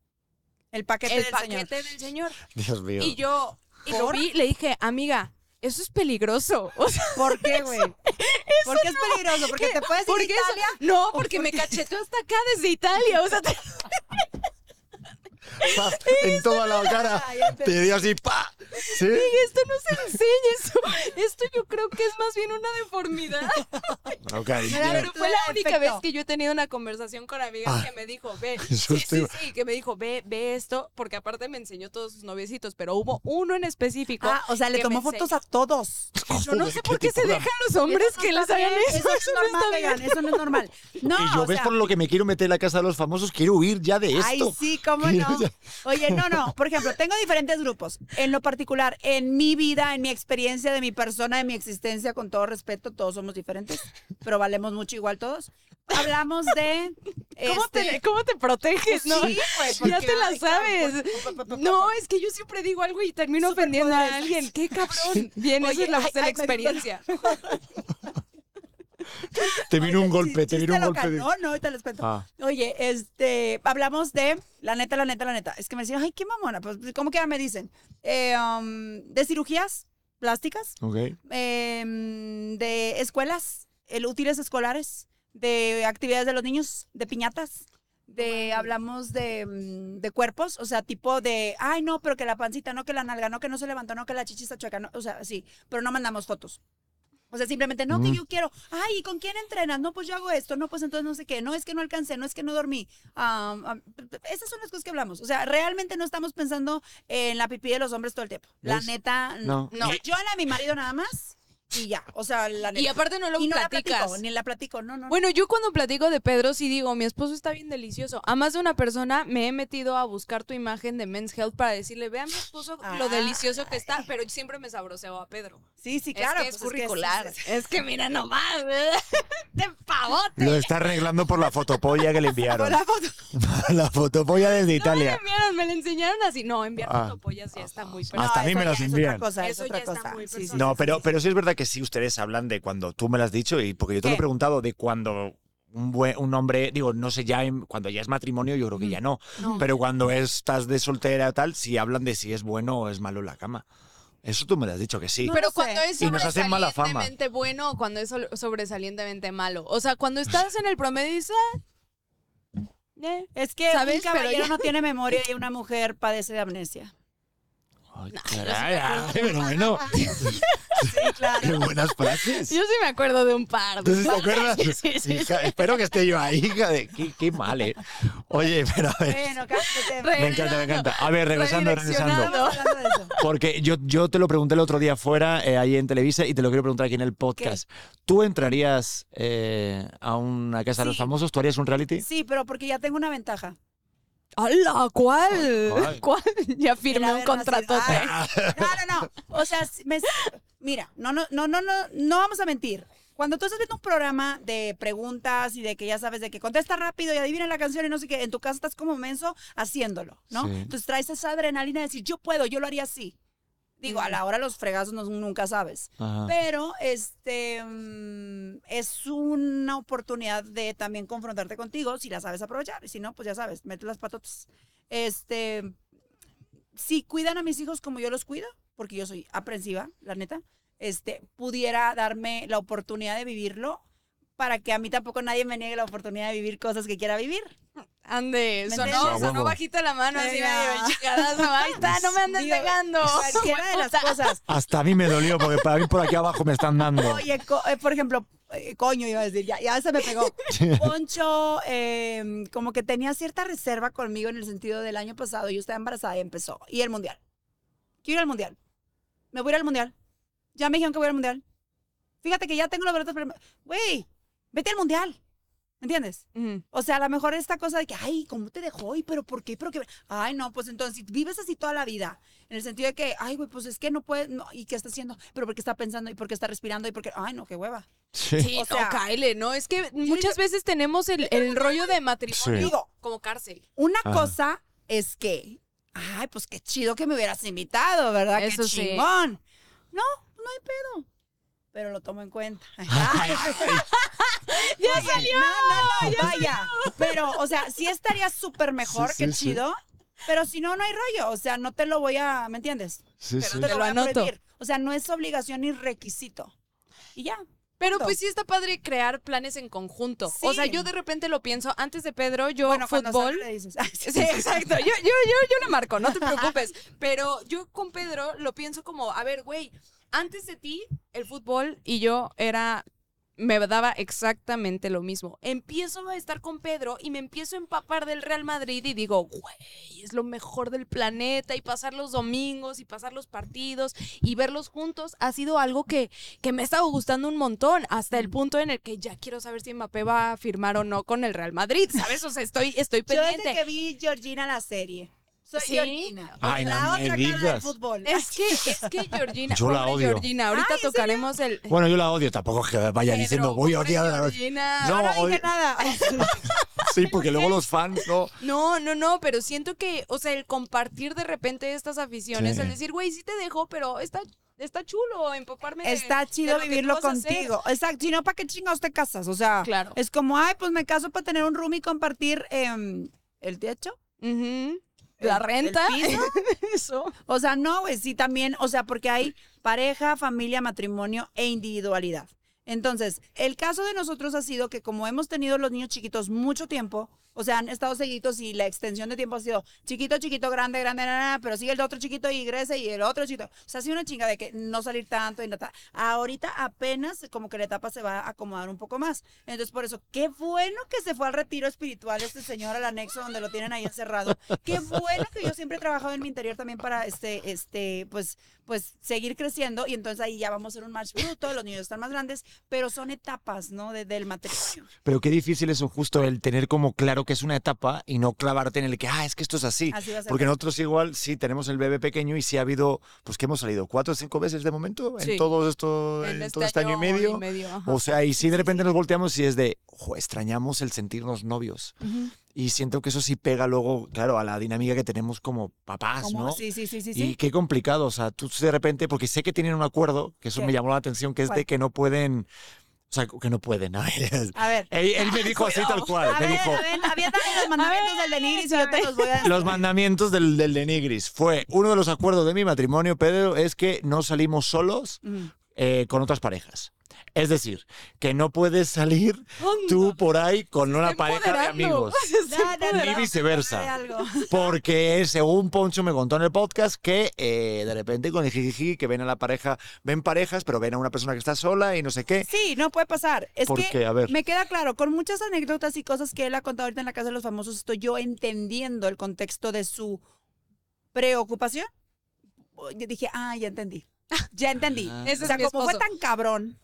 C: El paquete
B: el
C: del
B: paquete
C: señor.
B: del señor.
A: Dios mío.
B: Y yo y lo
C: ¿Por?
B: vi, le dije, amiga, eso es peligroso. <laughs> O sea,
C: ¿Por qué, güey? ¿Por qué es peligroso? Porque te puedes ir a Italia.
B: no, porque me cacheteó hasta acá desde Italia. O sea, te- <laughs>
A: Pa, en toda la cara.
C: Te-
A: dio así, pa. Sí.
B: esto no se enseña. Esto, esto yo creo que es más bien una deformidad. <laughs>
C: Mira,
B: Pero fue la única
C: Perfecto.
B: vez que yo he tenido una conversación con amigas
A: Ah.
B: que me dijo, ve, <laughs> sí, sí, sí, que me dijo, ve, ve esto, porque aparte me enseñó todos sus noviecitos, pero hubo uno en específico.
C: Ah, o sea, le tomó fotos
B: enseñó.
C: a todos.
B: Yo no sé por
A: ¿Qué
B: qué se dejan los hombres
C: no
B: que les hagan eso.
C: Eso no es
B: no
C: normal, oigan, eso no es normal. No,
A: y yo
C: o
A: ves
C: sea,
A: por lo que me quiero meter en la casa de los famosos, quiero huir ya de esto.
C: Ay, sí, cómo
A: Quiero
C: no.
A: ya-
C: Oye, no, no. Por ejemplo, tengo diferentes grupos. En lo particular, en mi vida, en mi experiencia, de mi persona, de mi existencia, con todo respeto, todos somos diferentes, pero valemos mucho igual todos. Hablamos de.
B: ¿Cómo,
C: este,
B: te, ¿Cómo te proteges, no?
C: Sí, pues,
B: ya te la sabes.
C: cabrón.
B: No, es que yo siempre digo algo y termino ofendiendo a alguien. ¡Qué cabrón! <laughs> Bien,
C: Oye,
B: esa es la,
C: ay,
B: la
C: ay,
B: experiencia. <laughs>
A: Te vino un golpe, te vino un golpe. de-
C: No, no, ahorita les cuento.
A: Ah.
C: Oye, este, hablamos de, la neta, la neta, la neta. Es que me decían, ay, qué mamona. Pues, ¿cómo que ahora me dicen? Eh, um, de cirugías plásticas,
A: Ok.
C: em, de escuelas, el útiles escolares, de actividades de los niños, de piñatas. De, hablamos de, mm, de cuerpos, o sea, tipo de, ay, no, pero que la pancita, no que la nalga, no que no se levantó, no que la chichi está chueca, no, o sea, sí, pero no mandamos fotos. O sea, simplemente, no, que
A: Mm.
C: yo quiero, ay, ¿y con quién entrenas? No, pues yo hago esto, no, pues entonces no sé qué, no es que no alcancé, no es que no dormí. Am, esas son las cosas que hablamos. O sea, realmente no estamos pensando en la pipí de los hombres todo el tiempo. La
A: ¿Ves?
C: neta,
A: No.
C: no. Yo en la de mi marido nada más y ya. O sea, la neta.
B: Y aparte no lo
C: Y no la
B: platicas.
C: platico, ni la platico, no, no. no.
B: Bueno, yo cuando platico de Pedro sí digo, mi esposo está bien delicioso. A más de una persona me he metido a buscar tu imagen de Men's Health para decirle, ve a mi esposo lo
C: Ah.
B: delicioso que está, pero siempre me sabroseo a Pedro.
C: Sí, sí, claro.
B: es que es
C: pues
B: curricular.
C: es-
B: Es que, mira nomás, <laughs> de pavote.
A: Lo está arreglando por la fotopolla que le enviaron.
C: Por la foto. <laughs>
A: la fotopolla desde
B: No me la
A: Italia.
B: enviaron, me la enseñaron así. No, enviar
A: Ah.
B: fotopollas ya está muy personal.
A: Hasta a mí me las
C: ya es
A: envían.
C: otra cosa, es
B: Eso
C: otra
B: ya está
C: cosa.
B: muy
C: Sí.
A: No, pero,
C: sí.
A: pero sí es verdad que sí ustedes hablan de cuando tú me lo has dicho y porque yo te lo he preguntado de cuando un buen un hombre, digo, no sé ya en- cuando ya es matrimonio, yo creo que ya no,
B: No.
A: pero cuando estás de soltera o tal, sí hablan de si es bueno o es malo la cama. Eso tú me lo has dicho que sí.
C: No
B: Pero cuando es
A: Y nos hacen mala fama.
B: sobresalientemente bueno o cuando es sobresalientemente malo. O sea, cuando estás en el promedio dices, "Ah, eh".
C: Es que
B: ¿Sabes?
C: un
B: Pero
C: caballero
B: ya-
C: no tiene memoria y una mujer padece de amnesia.
A: Ay, caray, ay, pero bueno, <laughs>
C: Sí, claro.
A: qué buenas frases.
B: Yo sí me acuerdo de un par.
A: Entonces, ¿te acuerdas?
B: Sí, sí, sí.
A: Hija, espero que esté yo ahí, hija de... Qué, qué mal, ¿eh? Oye, pero a ver...
C: Bueno, cállate.
A: Me encanta, me encanta. A ver, regresando, regresando. Porque yo, yo te lo pregunté el otro día fuera, eh, ahí en Televisa, y te lo quiero preguntar aquí en el podcast. ¿Tú entrarías eh, a una casa de los
C: Sí.
A: famosos? ¿Tú harías un reality?
C: Sí, pero porque ya tengo una ventaja.
B: ¡Hala! ¿Cuál?
A: ¿Cuál? <laughs>
B: ¿Cuál? Ya firmé un.
C: Ay, No, no, no. O sea, me- mira, no, no, no, no, no, no vamos a mentir. Cuando tú estás viendo un programa de preguntas y de que ya sabes de que contesta rápido y adivina la canción y no sé qué, en tu casa estás como menso haciéndolo, ¿no?
A: Sí.
C: Entonces traes esa adrenalina de decir, yo puedo, yo lo haría así. Digo, a la hora de los fregazos no- nunca sabes.
A: Ajá.
C: Pero este mm, es una oportunidad de también confrontarte contigo si la sabes aprovechar. Y si no, pues ya sabes, mete las patotas. Este, si cuidan a mis hijos como yo los cuido, porque yo soy aprensiva, la neta, este, pudiera darme la oportunidad de vivirlo para que a mí tampoco nadie me niegue la oportunidad de vivir cosas que quiera vivir.
B: Ande,
C: ¿Me
B: sonó, sonó bajita la mano, así medio chingadazo. Ahí está, no me andes
C: Digo,
B: negando.
C: Cualquiera de las <laughs> cosas.
A: Hasta a mí me dolió porque para mí por aquí abajo me están dando.
C: Oye, co- eh, por ejemplo, eh, coño iba a decir, ya, ya se me pegó. <laughs> Poncho, eh, como que tenía cierta reserva conmigo en el sentido del año pasado, yo estaba embarazada y empezó. Y el mundial. Quiero ir al mundial. Me voy a ir al mundial. Ya me dijeron que voy al mundial. Fíjate que ya tengo los boletos, pero... Güey, vete al mundial. ¿Me entiendes? O sea, a lo mejor esta cosa de que, ay, ¿cómo te dejó? ¿Y pero por qué? ¿Pero qué? Ay, no, pues entonces, si vives así toda la vida, en el sentido de que, ay, güey, pues es que no puedes, no, ¿y qué está haciendo? ¿Pero por qué está pensando? ¿Y por qué está respirando? ¿Y por qué? Ay, no, qué hueva.
A: Sí.
B: Sí,
C: O sea,
B: no, Kyle, no, es que muchas veces tenemos el, el rollo de matrimonio
A: Sí.
B: Como cárcel.
C: Una
A: Ah.
C: cosa es que, ay, pues qué chido que me hubieras invitado, ¿verdad?
B: Eso
C: qué
B: sí.
C: chingón. No, no hay pedo. Pero lo tomo en cuenta. <laughs>
B: ¡Ya
C: Oye,
B: salió!
C: No, no, no, vaya. Pero, o sea, sí estaría súper mejor,
A: Sí,
C: qué
A: sí,
C: chido. Pero si no, no hay rollo. O sea, no te lo voy a, ¿me entiendes?
A: Sí,
C: Pero
A: sí.
C: te
B: Te
C: lo
B: lo
C: voy a
B: anoto.
C: prohibir. O sea, no es obligación ni requisito. Y ya.
B: Pero
C: Punto.
B: pues sí está padre crear planes en conjunto.
C: Sí.
B: O sea, yo de repente lo pienso, antes de Pedro, yo
C: Bueno, cuando
B: fútbol.
C: le dices. Ay, <laughs> sí. <laughs>
B: Sí, exacto. Yo, yo, yo, yo le marco, no te preocupes. Pero yo con Pedro lo pienso como, a ver, güey, antes de ti, el fútbol y yo era. Me daba exactamente lo mismo. Empiezo a estar con Pedro y me empiezo a empapar del Real Madrid y digo, güey, es lo mejor del planeta y pasar los domingos y pasar los partidos y verlos juntos ha sido algo que, que me ha estado gustando un montón hasta el punto en el que ya quiero saber si Mbappé va a firmar o no con el Real Madrid, ¿sabes? O sea, estoy, estoy
C: Yo
B: pendiente.
C: desde que vi Georgina la serie. Soy
B: ¿Sí?
C: Georgina.
A: Ay, no
C: la
A: me
C: otra cara
A: digas.
C: del fútbol.
B: Es que, es que Georgina.
A: Yo la odio.
B: Georgina, ahorita
C: Ay,
B: tocaremos el.
A: Bueno, yo la odio, tampoco es que vaya
B: Pedro,
A: diciendo voy a odiar a la
B: Georgina.
A: No,
C: No, no dije nada. <laughs>
A: Sí, porque luego los fans, ¿no?
B: No, no, no, pero siento que, o sea, el compartir de repente estas aficiones,
A: Sí.
B: el decir, güey, sí te dejo, pero está, está chulo empaparme.
C: Está
B: de
C: chido vivirlo contigo. Exacto. Si no, ¿para qué chingados te casas? O sea,
B: Claro.
C: es como, ay, pues me caso para tener un room y compartir em, el techo.
B: Ujú. La renta.
C: el piso. <laughs>
B: Eso.
C: O sea, no, güey, sí también, o sea, porque hay pareja, familia, matrimonio e individualidad. Entonces, el caso de nosotros ha sido que como hemos tenido los niños chiquitos mucho tiempo, o sea, han estado seguidos y la extensión de tiempo ha sido chiquito, chiquito, grande, grande, na, na, na, pero sigue el otro chiquito y crece y el otro chiquito. O sea, ha sido una chinga de que no salir tanto y no ta- Ahorita apenas como que la etapa se va a acomodar un poco más. Entonces, por eso, qué bueno que se fue al retiro espiritual este señor al anexo donde lo tienen ahí encerrado. Qué bueno que yo siempre he trabajado en mi interior también para este, este, pues, pues seguir creciendo y entonces ahí ya vamos a ser un match bruto, los niños están más grandes, pero son etapas, ¿no? De- del matrimonio.
A: Pero qué difícil eso justo el tener como claro que es una etapa y no clavarte en el que, ah, es que esto es así.
C: Así va a ser.
A: Porque nosotros igual sí tenemos el bebé pequeño y sí ha habido, pues que hemos salido cuatro o cinco veces de momento
B: Sí.
A: en todo esto, en, todo este año y medio. O sea, y sí de repente nos volteamos y es de, ojo, extrañamos el sentirnos novios.
C: Ujú.
A: Y siento que eso sí pega luego, claro, a la dinámica que tenemos como papás,
C: Como-
A: ¿no?
C: Sí, sí, sí, sí.
A: Y
C: sí.
A: qué complicado, o sea, tú de repente, porque sé que tienen un acuerdo, que eso
C: ¿Qué?
A: me llamó la atención, que es de que no pueden, o sea, que no pueden. a <laughs> ver,
C: A ver.
A: Él, él <laughs> me dijo así tal cual,
C: A
A: me
C: ver,
A: dijo,
C: a ver, había también los mandamientos del <laughs> Denigris y yo te los voy a decir.
A: los mandamientos del, del de Nigris fue, uno de los acuerdos de mi matrimonio, Pedro, es que no salimos solos
C: Ujú.
A: eh, con otras parejas. Es decir, que no puedes salir tú por ahí con una pareja de amigos. <laughs> Y viceversa. <laughs> Porque según Poncho me contó en el podcast que eh, de repente con el jijiji que ven a la pareja, ven parejas, pero ven a una persona que está sola y no sé qué.
C: Sí, no puede pasar. Es
A: ¿Por
C: que
A: qué? A ver.
C: me queda claro, con muchas anécdotas y cosas que él ha contado ahorita en la casa de los famosos, estoy yo entendiendo el contexto de su preocupación. Yo dije, ah, ya entendí. Ya entendí.
A: Ah.
C: O sea, como fue tan cabrón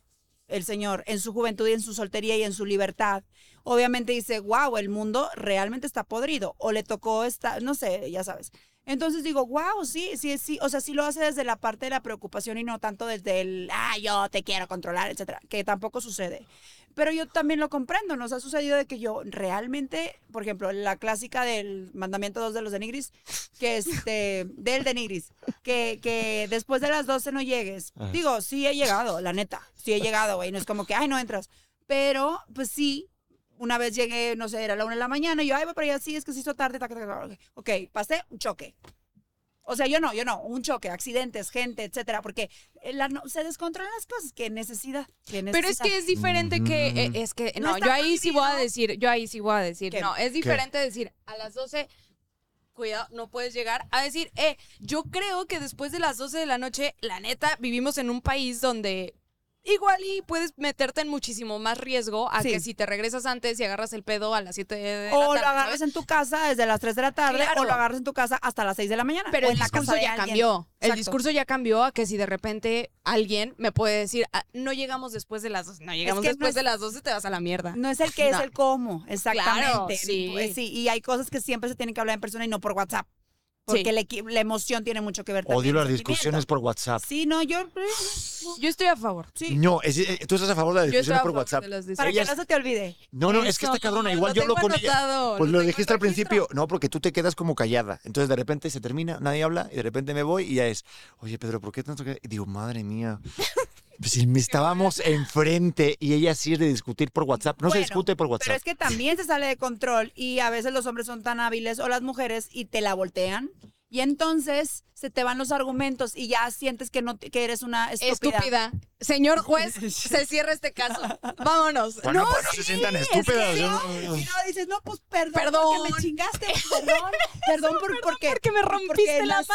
C: el señor en su juventud y en su soltería y en su libertad, obviamente dice, wow, el mundo realmente está podrido. O le tocó esta, no sé, ya sabes. Entonces digo, wow, sí, sí, sí. O sea, sí lo hace desde la parte de la preocupación y no tanto desde el, ah, yo te quiero controlar, etcétera, que tampoco sucede. Pero yo también lo comprendo, nos ha sucedido de que yo realmente, por ejemplo, la clásica del mandamiento 2 de los denigris, que este, <laughs> del denigris, que, que después de las 12 no llegues.
A: Ajá.
C: Digo, sí he llegado, la neta, sí he llegado, güey, no es como que, ay, no entras. Pero, pues sí, una vez llegué, no sé, era la una de la mañana, y yo, ay, voy para allá, sí, es que se hizo tarde, taca, taca, taca. ok, pasé, un choque. O sea, yo no, yo no. Un choque, accidentes, gente, etcétera. Porque eh, la no- se descontrolan las cosas. ¿Qué necesidad? ¿Qué
B: Pero es que es diferente que, eh, es que,
C: No
B: yo ahí sí voy a decir, yo ahí sí voy a decir,
C: ¿Qué?
B: no, es diferente decir a las 12, cuidado, no puedes llegar, a decir, eh, yo creo que después de las 12 de la noche, la neta, vivimos en un país donde igual y puedes meterte en muchísimo más riesgo a
C: Sí.
B: que si te regresas antes y agarras el pedo a las 7 de la
C: O
B: tarde,
C: lo agarras
B: ¿sabes?
C: en tu casa desde las 3 de la tarde
B: Claro.
C: o lo agarras en tu casa hasta las 6 de la mañana.
B: Pero
C: o
B: el discurso ya cambió. El discurso ya cambió a que si de repente alguien me puede decir, "Ah, no llegamos después de las 12, no llegamos
C: que no
B: después
C: es-
B: de las 12, te vas a la mierda.
C: No es el que es el cómo, exactamente.
B: Claro, sí.
C: Pues sí, y hay cosas que siempre se tienen que hablar en persona y no por WhatsApp. Porque
B: Sí.
C: la, equi- la emoción tiene mucho que ver también.
A: Odio las discusiones por WhatsApp.
C: Sí, no, yo. <sighs>
B: Yo estoy a favor.
C: Sí.
A: No, es- eh, tú estás a favor de las discusiones por WhatsApp.
C: Para
B: discusiones.
C: que no se te olvide.
A: No, no, es que esta cabrona,
B: lo
A: igual yo hablo
B: tengo
A: con ella. Pues
B: lo
A: lo dijiste al principio. No, porque tú te quedas como callada. Entonces de repente se termina, nadie habla y de repente me voy y ya es, oye Pedro, ¿por qué tanto que...? Y digo, madre mía. Pues si me estábamos enfrente y ella sí de discutir por WhatsApp. No se discute por
C: Pero
A: WhatsApp.
C: es que también se sale de control y a veces los hombres son tan hábiles o las mujeres y te la voltean. Y entonces se te van los argumentos y ya sientes que no que eres una estúpida.
B: Estúpida. Señor juez, <laughs> se cierra este caso. Vámonos.
A: Bueno,
B: no,
A: pues no se sientan
C: Es que
A: estúpidas. yo
C: no,
A: no-
C: y no dices, no, pues perdón,
B: Perdón.
C: porque me chingaste, <laughs> perdón, perdón por, porque,
B: porque me rompiste
C: porque
B: la
C: nací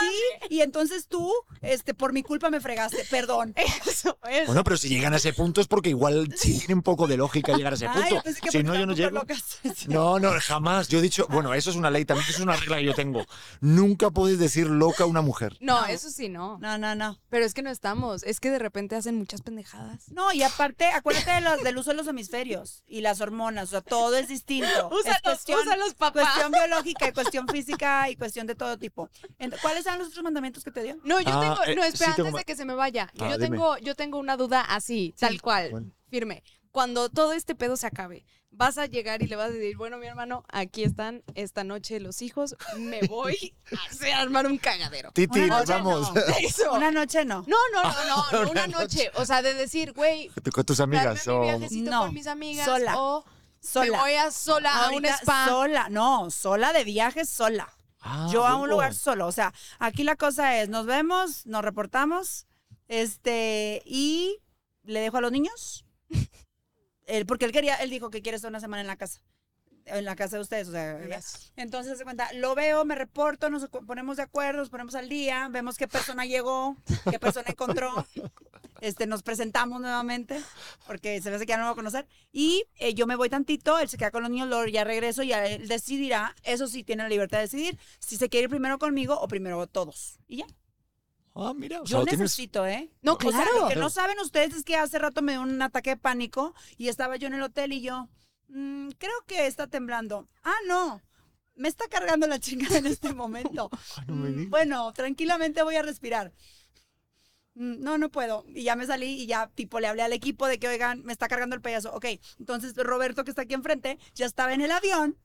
C: y entonces tú, este, por mi culpa me fregaste, perdón. <laughs>
B: Eso es.
A: Bueno, pero si llegan a ese punto es porque igual sí tiene un poco de lógica llegar a ese
C: Ay,
A: punto.
C: yo pensé que
A: si no, yo no llego.
C: locas.
A: No, no, jamás. Yo he dicho, bueno, eso es una ley también, eso es una regla que yo tengo. Nunca puedes decir loca a una mujer.
B: No, eso sí, no.
C: No, no, no.
B: Pero es que no estamos. Es que de repente hacen muchas pendejadas.
C: No, y aparte, acuérdate de los- del uso de los hemisferios y las hormonas, o sea, todo es distinto. <laughs>
B: Úsalos,
C: es cuestión,
B: úsalos, papá.
C: cuestión biológica y cuestión física y cuestión de todo tipo. ¿Cuáles eran los otros mandamientos que te dio?
B: No, yo
A: Ah,
B: tengo.
A: eh,
B: No, espera, antes de que se me vaya.
A: Ah,
B: yo,
A: dime.
B: tengo, yo tengo una duda así, tal cual,
A: Bueno.
B: firme. Cuando todo este pedo se acabe, vas a llegar y le vas a decir, bueno, mi hermano, aquí están esta noche los hijos, me <laughs> voy a hacer armar un cagadero.
A: Titi, nos vamos.
C: no. <laughs>
B: Eso.
C: Una noche no.
B: No, no, no, <laughs> no, no, una noche. O sea, de decir, güey,
A: Con tus amigas.
B: mi
A: o-
B: viajecito
C: No,
B: con mis amigas
C: sola.
B: o
C: Sola.
B: me voy a sola a un spa.
C: Sola, no, sola de viaje, sola.
A: Ah,
C: Yo a un lugar solo. O sea, aquí la cosa es, nos vemos, nos reportamos, este, y le dejo a los niños. Él, porque él quería, él dijo que quiere estar una semana en la casa. En la casa de ustedes, o sea. Entonces se cuenta, lo veo, me reporto, nos ponemos de acuerdo, nos ponemos al día, vemos qué persona llegó, qué persona encontró. <laughs> Este, nos presentamos nuevamente, porque se ve que ya no lo va a conocer. Y eh, yo me voy tantito, él se queda con los niños, luego ya regreso y él decidirá, eso sí tiene la libertad de decidir, si se quiere ir primero conmigo o primero todos. Y ya.
A: Ah, mira. o sea,
C: Yo
A: lo tienes-
C: necesito, ¿eh?
B: No,
C: O sea,
B: claro.
C: lo que no saben ustedes es que hace rato me dio un ataque de pánico y estaba yo en el hotel y yo, "Mm, creo que está temblando. Ah, no. Me está cargando la chingada en este momento. <laughs>
A: Ay, no me
C: Mm, bueno, tranquilamente voy a respirar. Mm, No, no puedo. Y ya me salí y ya, tipo, le hablé al equipo de que, oigan, me está cargando el payaso. Ok, entonces Roberto, que está aquí enfrente, ya estaba en el avión,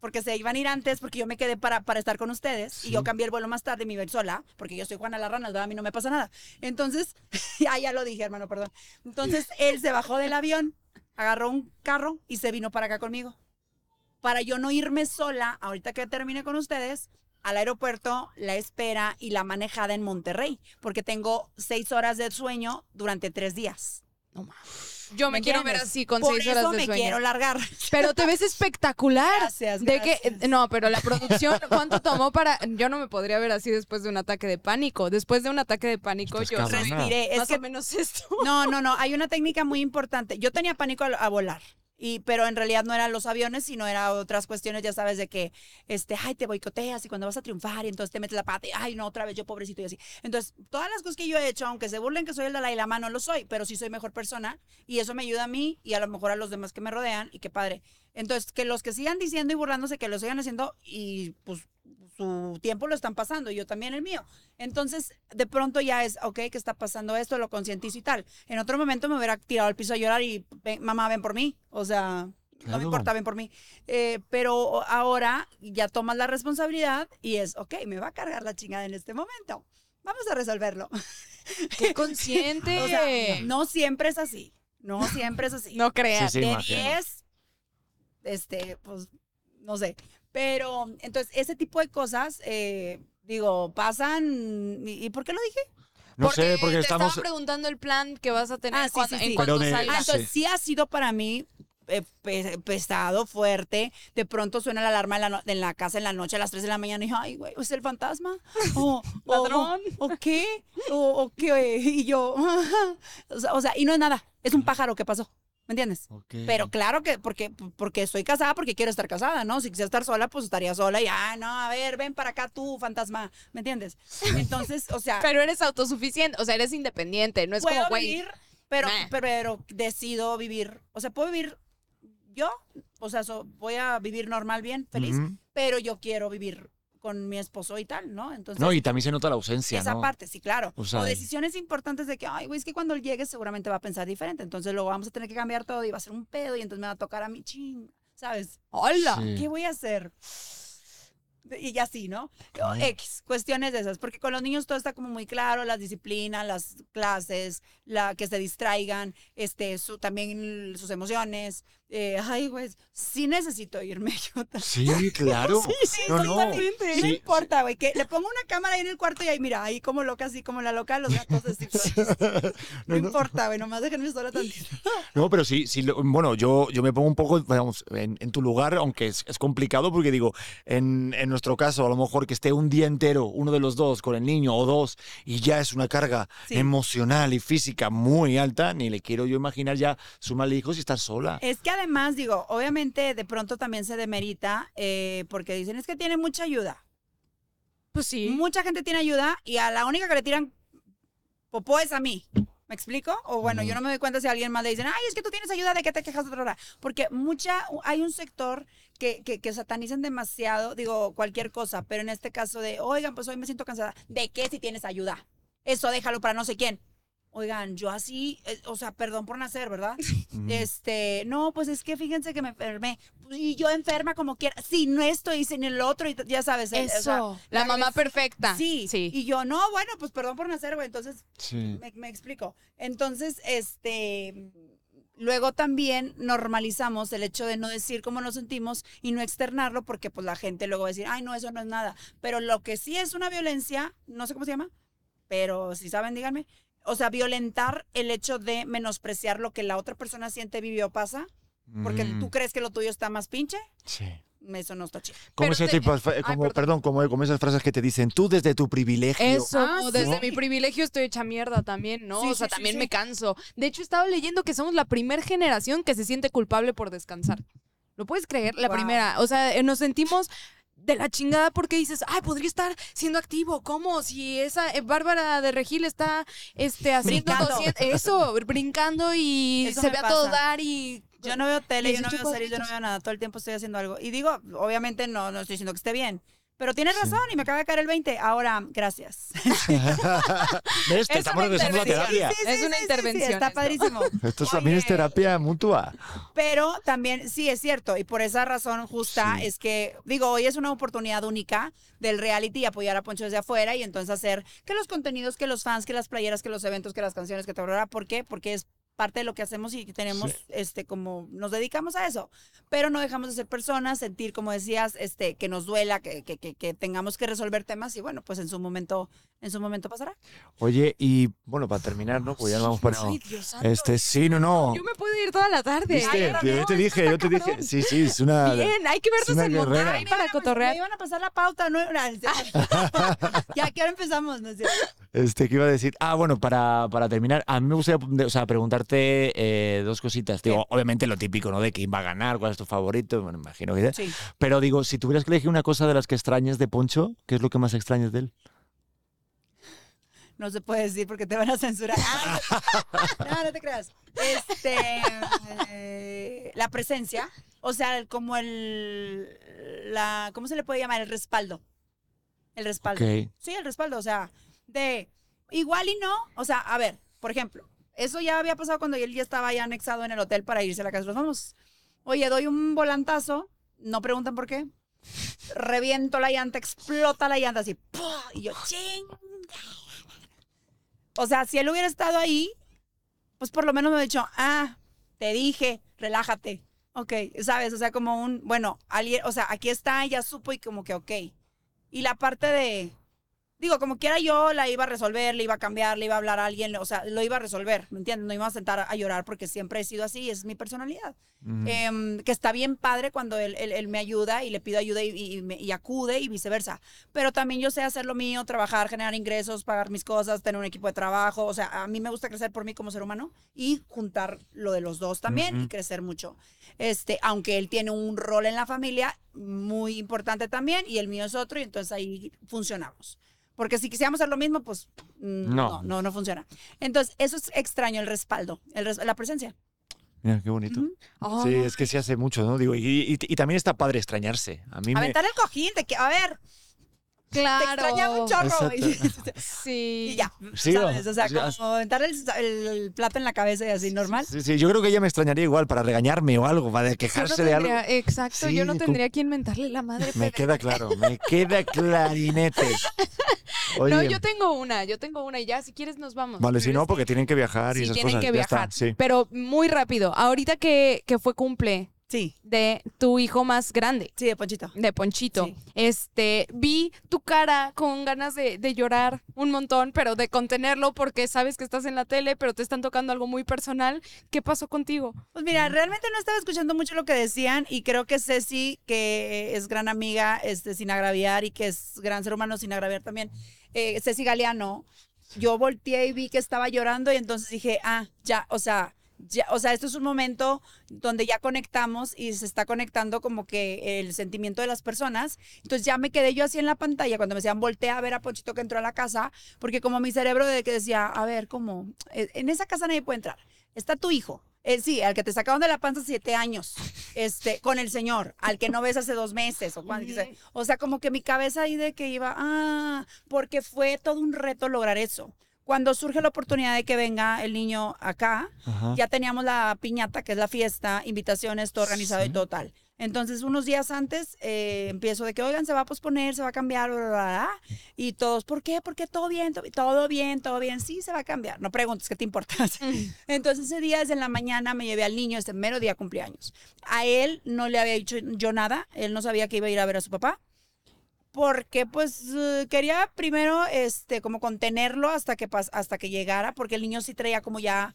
C: porque se iban a ir antes, porque yo me quedé para, para estar con ustedes, y yo cambié el vuelo más tarde, me iba a ir sola, porque yo soy Juana la Rana, a mí no me pasa nada. Entonces, ya, <laughs> ya lo dije, hermano, perdón. Entonces, <laughs> él se bajó del avión, agarró un carro y se vino para acá conmigo. Para yo no irme sola, ahorita que termine con ustedes, al aeropuerto, la espera y la manejada en Monterrey, porque tengo seis horas de sueño durante tres días.
B: Yo me,
C: ¿Me
B: quiero ver así con
C: Por
B: seis
C: eso
B: horas de
C: me
B: sueño.
C: quiero largar. <laughs>
B: Pero te ves espectacular.
C: Gracias,
B: De que no, pero la producción, ¿cuánto tomó para? Yo no me podría ver así después de un ataque de pánico. Después de un ataque de pánico,
A: Estás
B: yo
C: Respiré. Es
B: más
C: que
B: o menos esto.
C: No, no, no. Hay una técnica muy importante. Yo tenía pánico a, a volar. Y, pero en realidad no eran los aviones, sino eran otras cuestiones, ya sabes, de que, este, ay, te boicoteas y cuando vas a triunfar y entonces te metes la pata y, ay, no, otra vez yo pobrecito y así. Entonces, todas las cosas que yo he hecho, aunque se burlen que soy el Dalai Lama, no lo soy, pero sí soy mejor persona y eso me ayuda a mí y a lo mejor a los demás que me rodean y qué padre. Entonces, que los que sigan diciendo y burlándose, que lo sigan haciendo y pues su tiempo lo están pasando yo también el mío. Entonces, de pronto ya es, ok, ¿qué está pasando esto? Lo concientizo y tal. En otro momento me hubiera tirado al piso a llorar y, "Ven, mamá, ven por mí. O sea, no me importa, ven por mí. Eh, pero ahora ya tomas la responsabilidad y es, ok, me va a cargar la chingada en este momento. Vamos a resolverlo.
B: Qué consciente. <laughs>
C: O sea, no siempre es así. No siempre es así. <laughs>
B: No creas.
A: Sí, sí.
C: de
A: imagino.
C: 10, este, pues, no sé. Pero, entonces, ese tipo de cosas, eh, Digo, pasan. ¿Y, y por qué lo dije?
A: No sé, porque
B: te
A: estamos...
B: estaba preguntando el plan que vas a tener
C: Ah, sí,
B: cuando-
C: sí,
B: en
C: sí.
B: cuanto
A: Pero de-
B: salgas.
C: Ah, entonces
A: sí.
C: sí ha sido para mí eh, pe- pesado, fuerte. De pronto suena la alarma en la, no- en la casa en la noche a las 3 de la mañana y yo, ay, güey, ¿es el fantasma? <laughs> O,
B: Ladrón.
C: O, qué? O, o qué? Y yo, <laughs> o sea, y no es nada. Es un pájaro que pasó. ¿Me entiendes? Pero claro que porque, porque estoy casada, porque quiero estar casada, ¿no? Si quisiera estar sola, pues estaría sola y, ah, no, a ver, ven para acá tú, fantasma, ¿me entiendes? Entonces, o sea,
B: Pero eres autosuficiente, o sea, eres independiente, no es
C: puedo
B: como, güey.
C: vivir, pero,
B: meh.
C: pero, pero decido vivir, o sea, puedo vivir yo, o sea, so- voy a vivir normal, bien, feliz, pero yo quiero vivir con mi esposo y tal, ¿no? Entonces,
A: No, y también se nota la ausencia,
C: esa
A: ¿no?
C: parte, sí, claro.
A: O
C: decisiones importantes de que, ay, güey, es que cuando llegue seguramente va a pensar diferente. Entonces luego vamos a tener que cambiar todo y va a ser un pedo y entonces me va a tocar a mí, ching, ¿sabes?
B: ¡Hola!
A: Sí.
C: ¿Qué voy a hacer? Y ya sí, ¿no?
A: Ay.
C: X, cuestiones de esas, porque con los niños todo está como muy claro, las disciplinas, las clases, la que se distraigan, este, su, también sus emociones. Eh, ay, güey, sí necesito irme yo <laughs> también.
A: Sí, claro. <laughs> no, no.
C: totalmente. No
A: Sí,
C: importa, güey, que le pongo una cámara ahí en el cuarto y ahí, mira, ahí como loca, así como la loca, los gatos así. <laughs> No,
A: No, no.
C: importa, güey, nomás déjenme sola tantito.
A: No, pero sí, sí, bueno, yo, yo me pongo un poco, vamos, en, en tu lugar, aunque es, es complicado porque digo, en, en nuestro caso, a lo mejor que esté un día entero, uno de los dos, con el niño o dos, y ya es una carga
C: Sí.
A: emocional y física muy alta, ni le quiero yo imaginar ya sumarle hijos y estar sola.
C: Es que además, digo, obviamente de pronto también se demerita eh, porque dicen, es que tiene mucha ayuda.
B: Pues sí.
C: Mucha gente tiene ayuda y a la única que le tiran popó es a mí. ¿Me explico? O bueno, yo no me doy cuenta si a alguien más le dicen, ay, es que tú tienes ayuda, ¿de qué te quejas otra hora? Porque mucha, hay un sector que, que, que satanizan demasiado, digo, cualquier cosa, pero en este caso de, oigan, pues hoy me siento cansada. ¿De qué si tienes ayuda? Eso déjalo para no sé quién. Oigan, yo así, eh, o sea, perdón por nacer, ¿verdad? <laughs> Este, no, pues es que fíjense que me enfermé. Y yo enferma como quiera. Si no estoy sin el otro, y ya sabes. el- o sea,
B: Eso. la
C: la
B: mamá perfecta.
C: Sí,
B: Sí.
C: Y yo, no, bueno, pues perdón por nacer, güey. Entonces,
A: Sí.
C: me, me explico. Entonces, este. Luego también normalizamos el hecho de no decir cómo nos sentimos y no externarlo porque pues la gente luego va a decir, ay, no, eso no es nada. Pero lo que sí es una violencia, no sé cómo se llama, pero si saben, díganme. O sea, violentar el hecho de menospreciar lo que la otra persona siente, vive o pasa, porque
A: Mm,
C: tú crees que lo tuyo está más pinche,
A: Sí.
C: eso no está chido.
A: Como ese
B: te-
A: tipo,
B: Ay, perdón.
A: perdón, como, como esas frases que te dicen, tú desde tu privilegio.
B: Eso,
C: Ah,
B: o desde mi privilegio estoy hecha mierda también, ¿no?
C: Sí,
B: o sea,
C: sí,
B: también
C: sí.
B: me canso. De hecho, estaba leyendo que somos la primer generación que se siente culpable por descansar. ¿Lo puedes creer? La
C: Wow.
B: primera. O sea, eh, nos sentimos de la chingada porque dices, ay, podría estar siendo activo. ¿Cómo? Si esa eh, Bárbara de Regil está este, haciendo
C: Brincando.
B: 200 eso, brincando y
C: Eso
B: se ve a todo dar y...
C: Yo no veo tele, yo no
B: 18
C: veo series, yo no veo nada. Todo el tiempo estoy haciendo algo. Y digo, obviamente no, no estoy diciendo que esté bien. Pero tienes razón y me acaba de caer el 20. Ahora, gracias. <laughs>
A: ¿Ves? Te
B: Es
A: estamos
B: una
A: regresando a terapia.
B: Es una intervención
C: está
B: esto.
C: padrísimo. <laughs>
A: Esto también es terapia mutua.
C: Pero también, sí, es cierto. Y por esa razón justa
A: Sí.
C: es que, digo, hoy es una oportunidad única del reality y apoyar a Poncho desde afuera y entonces hacer que los contenidos, que los fans, que las playeras, que los eventos, que las canciones, que todo. ¿Por qué? Porque es parte de lo que hacemos y tenemos,
A: Sí.
C: este, como nos dedicamos a eso. Pero no dejamos de ser personas, sentir, como decías, este, que nos duela, que, que, que, que tengamos que resolver temas y bueno, pues en su momento, en su momento pasará.
A: Oye, y bueno, para terminar, ¿no? Pues ya vamos para.
B: Ay, Dios santo.
A: Este, sí, no, no.
B: Yo me puedo ir toda la tarde.
A: ¿Viste?
B: Ay,
A: yo
B: no,
A: te
B: esto
A: dije, yo te dije. Sí, sí, es una. <laughs>
B: Bien, hay que vernos en. Monterrey para
C: Me
B: cotorrear.
C: iban a pasar la pauta, ¿no? <laughs> Ya, ¿qué hora empezamos? No es cierto.
A: Este, ¿qué iba a decir? Ah, bueno, para, para terminar, a mí me gustaría o sea, preguntarte eh, dos cositas. Digo, obviamente lo típico, ¿no? De quién va a ganar, cuál es tu favorito, bueno, imagino que...
C: Sí.
A: Pero digo, si tuvieras que elegir una cosa de las que extrañas de Poncho, ¿qué es lo que más extrañas de él?
C: No se puede decir porque te van a censurar. <laughs> No, no te creas. Este, eh, la presencia, o sea, como el, la, ¿cómo se le puede llamar? El respaldo. El respaldo. Sí, el respaldo, o sea, de igual y no, o sea, a ver, por ejemplo, eso ya había pasado cuando él ya estaba ya anexado en el hotel para irse a la casa de los famosos. Oye, doy un volantazo, no preguntan por qué, reviento la llanta, explota la llanta así, y yo, ching. O sea, si él hubiera estado ahí, pues por lo menos me hubiera dicho, ah, te dije, relájate. Ok, ¿sabes? O sea, como un, bueno, alguien, o sea, aquí está, ya supo y como que, ok. Y la parte de, Digo, como quiera yo la iba a resolver, le iba a cambiar, le iba a hablar a alguien, o sea, lo iba a resolver, ¿me entiendes? No iba a sentar a llorar porque siempre he sido así, es mi personalidad.
A: Ujú.
C: Em, que está bien padre cuando él, él- él me ayuda y le pido ayuda y, y me- y acude y viceversa. Pero también yo sé hacer lo mío, trabajar, generar ingresos, pagar mis cosas, tener un equipo de trabajo. O sea, a mí me gusta crecer por mí como ser humano y juntar lo de los dos también y
A: Ujú.
C: crecer mucho. Este, aunque él tiene un rol en la familia muy importante también y el mío es otro y entonces ahí funcionamos. Porque si quisiéramos hacer lo mismo, pues mm,
A: No.
C: no, no, no funciona. Entonces, eso es extraño, el respaldo, el res- la presencia.
A: Mira, qué bonito.
C: Ujú.
A: Sí, es que se hace mucho, ¿no? Digo, y, y- y también está padre extrañarse. A mí me...
C: Aventar el cojín de que, a ver, te
B: Claro.
C: extrañaba un chorro. Y, <laughs>
B: Sí.
C: y ya,
A: Sí,
C: ¿sabes? O sea,
A: sí,
C: como aventar el, plato en la cabeza y así, normal.
A: Sí, sí, yo creo que ella me extrañaría igual para regañarme o algo, para
B: no
A: quejarse de algo.
B: Exacto,
A: Sí,
B: yo no tendría quien mentarle la madre.
A: Me queda claro, me queda clarinete. <laughs> Oye,
B: No, yo tengo una, yo tengo una y ya, si quieres nos vamos.
A: vale, si no, porque
B: que-
A: tienen que viajar y
B: sí,
A: esas
B: tienen
A: cosas.
B: que
A: Ya está,
B: viajar.
A: sí.
B: Pero muy rápido, ahorita que, que fue cumple
C: Sí,
B: de tu hijo más grande,
C: sí, de Ponchito.
B: de Ponchito,
C: Sí.
B: este, vi tu cara con ganas de, de llorar un montón, pero de contenerlo porque sabes que estás en la tele, pero te están tocando algo muy personal. ¿Qué pasó contigo?
C: Pues mira, realmente no estaba escuchando mucho lo que decían y creo que Ceci, que es gran amiga, este, sin agraviar y que es gran ser humano sin agraviar también, eh, Ceci Galeano, yo volteé y vi que estaba llorando y entonces dije, ah, ya, o sea, ya, o sea, esto es un momento donde ya conectamos y se está conectando como que el sentimiento de las personas. Entonces ya me quedé yo así en la pantalla cuando me decían voltea a ver a Ponchito que entró a la casa, porque como mi cerebro de que decía, a ver, ¿cómo? Eh, En esa casa nadie puede entrar. Está tu hijo. Eh, sí, al que te sacaron de la panza siete años, este, con el señor, al que no ves hace dos meses, o, cuando- o sea, como que mi cabeza ahí de que iba, ah, porque fue todo un reto lograr eso. Cuando surge la oportunidad de que venga el niño acá,
A: Ajá.
C: ya teníamos la piñata, que es la fiesta, invitaciones, todo organizado y total. Entonces, unos días antes eh, empiezo de que, oigan, se va a posponer, se va a cambiar, bla, bla, bla. Y todos, ¿por qué? ¿Por qué todo bien? to- Todo bien, todo bien. Sí, se va a cambiar. No preguntes, ¿qué te importa? <laughs> Entonces, ese día, desde la mañana, me llevé al niño, este mero día cumpleaños. A él no le había dicho yo nada. Él no sabía que iba a ir a ver a su papá porque pues eh, quería primero este como contenerlo hasta que pas- hasta que llegara porque el niño sí traía como ya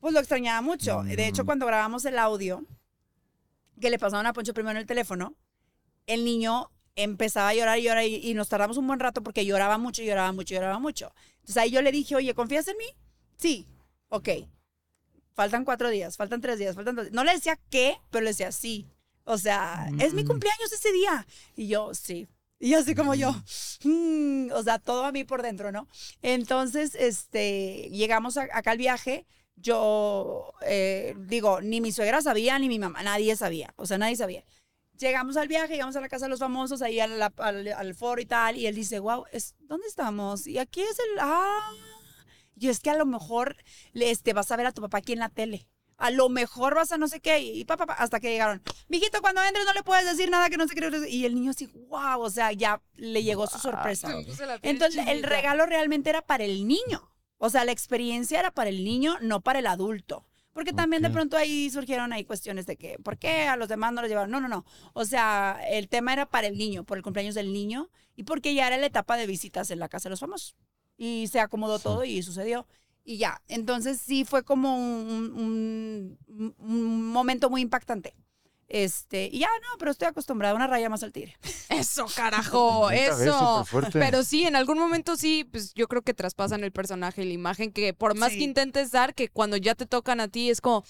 C: pues lo extrañaba mucho. De hecho
A: Mm.
C: cuando grabamos el audio que le pasaron a Poncho primero el teléfono el niño empezaba a llorar y llorar y, y nos tardamos un buen rato porque lloraba mucho lloraba mucho lloraba mucho. Entonces ahí yo le dije oye confías en mí sí ok faltan cuatro días faltan tres días faltan dos no le decía qué pero le decía sí. O sea es mi
A: Mm.
C: cumpleaños ese día y yo sí y así como yo, mm, o sea, todo a mí por dentro, ¿no? Entonces, este, llegamos a- acá al viaje. Yo eh, digo, ni mi suegra sabía, ni mi mamá, nadie sabía, o sea, nadie sabía. Llegamos al viaje, llegamos a la casa de los famosos, ahí al, al, al foro y tal, y él dice, wow, es, ¿dónde estamos? Y aquí es el, ah, y es que a lo mejor le- este, vas a ver a tu papá aquí en la tele. A lo mejor vas a no sé qué, y papá, hasta que llegaron. Mijito, cuando entres no le puedes decir nada que no sé qué. Y el niño así, wow, o sea, ya le llegó su sorpresa. Entonces, el regalo realmente era para el niño. O sea, la experiencia era para el niño, no para el adulto. Porque también de pronto ahí surgieron ahí cuestiones de que, ¿por qué a los demás no los llevaron? No, no, no. O sea, el tema era para el niño, por el cumpleaños del niño y porque ya era la etapa de visitas en la casa de los famosos. Y se acomodó todo y sucedió. Y ya, entonces sí fue como un, un- un- un momento muy impactante. Este, y ya no, pero estoy acostumbrada a una raya más al tigre. <laughs>
B: Eso, carajo, <laughs> eso. Pero sí, en algún momento sí, pues yo creo que traspasan el personaje y la imagen que por más
C: Sí.
B: que intentes dar, que cuando ya te tocan a ti es como,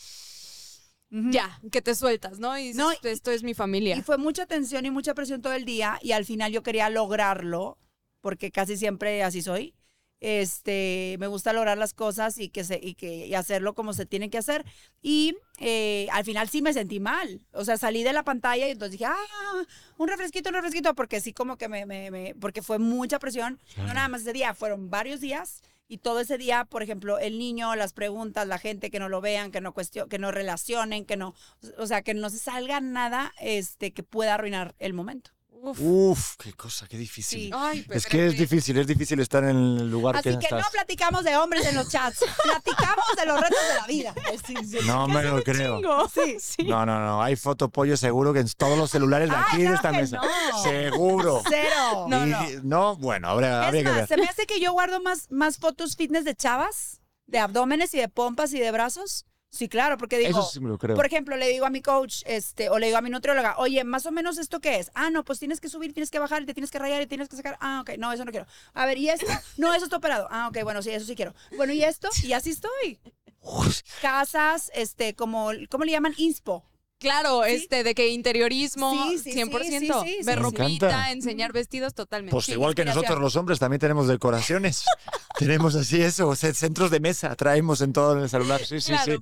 B: ya, que te sueltas, ¿no? Y dices,
C: No, y-
B: esto es mi familia.
C: Y fue mucha tensión y mucha presión todo el día y al final yo quería lograrlo, porque casi siempre así soy. Este, me gusta lograr las cosas y que se, y que y hacerlo como se tiene que hacer. Y eh, al final sí me sentí mal. O sea, salí de la pantalla y entonces dije, ah, un refresquito, un refresquito, porque sí como que me, me- me- porque fue mucha presión. No nada más ese día, fueron varios días. Y todo ese día, por ejemplo, el niño, las preguntas, la gente que no lo vean, que no cuestion, que no relacionen, que no, o sea, que no se salga nada este, que pueda arruinar el momento.
B: Uf.
A: Uf, qué cosa, qué difícil.
C: Sí.
B: Ay,
A: Es que es difícil, es difícil estar en el lugar
C: Así
A: que,
C: que
A: estás.
C: no platicamos de hombres en los chats, platicamos de los retos de la vida. <laughs>
A: No me lo creo. <laughs>
C: Sí. <laughs>
B: Sí.
A: No, no, no. Hay fotopollo seguro que en todos los celulares de
C: Ay,
A: aquí de
C: claro
A: esta mesa.
C: no.
A: Seguro.
C: Cero.
B: No,
A: Y-
B: no.
A: no, bueno, habría, habría
C: es
A: que
C: más,
A: ver.
C: se me hace que yo guardo más, más fotos fitness de chavas, de abdómenes y de pompas y de brazos. Sí, claro, porque digo,
A: Eso sí me lo creo.
C: por ejemplo, le digo a mi coach, este, o le digo a mi nutrióloga, oye, más o menos esto qué es. Ah, no, pues tienes que subir, tienes que bajar, y te tienes que rayar y tienes que sacar. Ah, ok, no, eso no quiero. A ver, ¿y esto? No, eso está operado. Ah, ok, bueno, sí, eso sí quiero. Bueno, ¿y esto? Y así estoy. <laughs> Casas, este, como, ¿cómo le llaman? Inspo.
B: Claro,
C: Sí.
B: este, de que interiorismo,
C: Sí, sí, sí,
B: 100%.
C: sí, sí, sí.
B: Ver ropita, enseñar vestidos, totalmente.
A: Pues
C: Sí,
A: igual que nosotros los hombres también tenemos decoraciones. <laughs> tenemos así eso, o sea, centros de mesa, traemos en todo en el celular. Sí, sí,
B: Claro,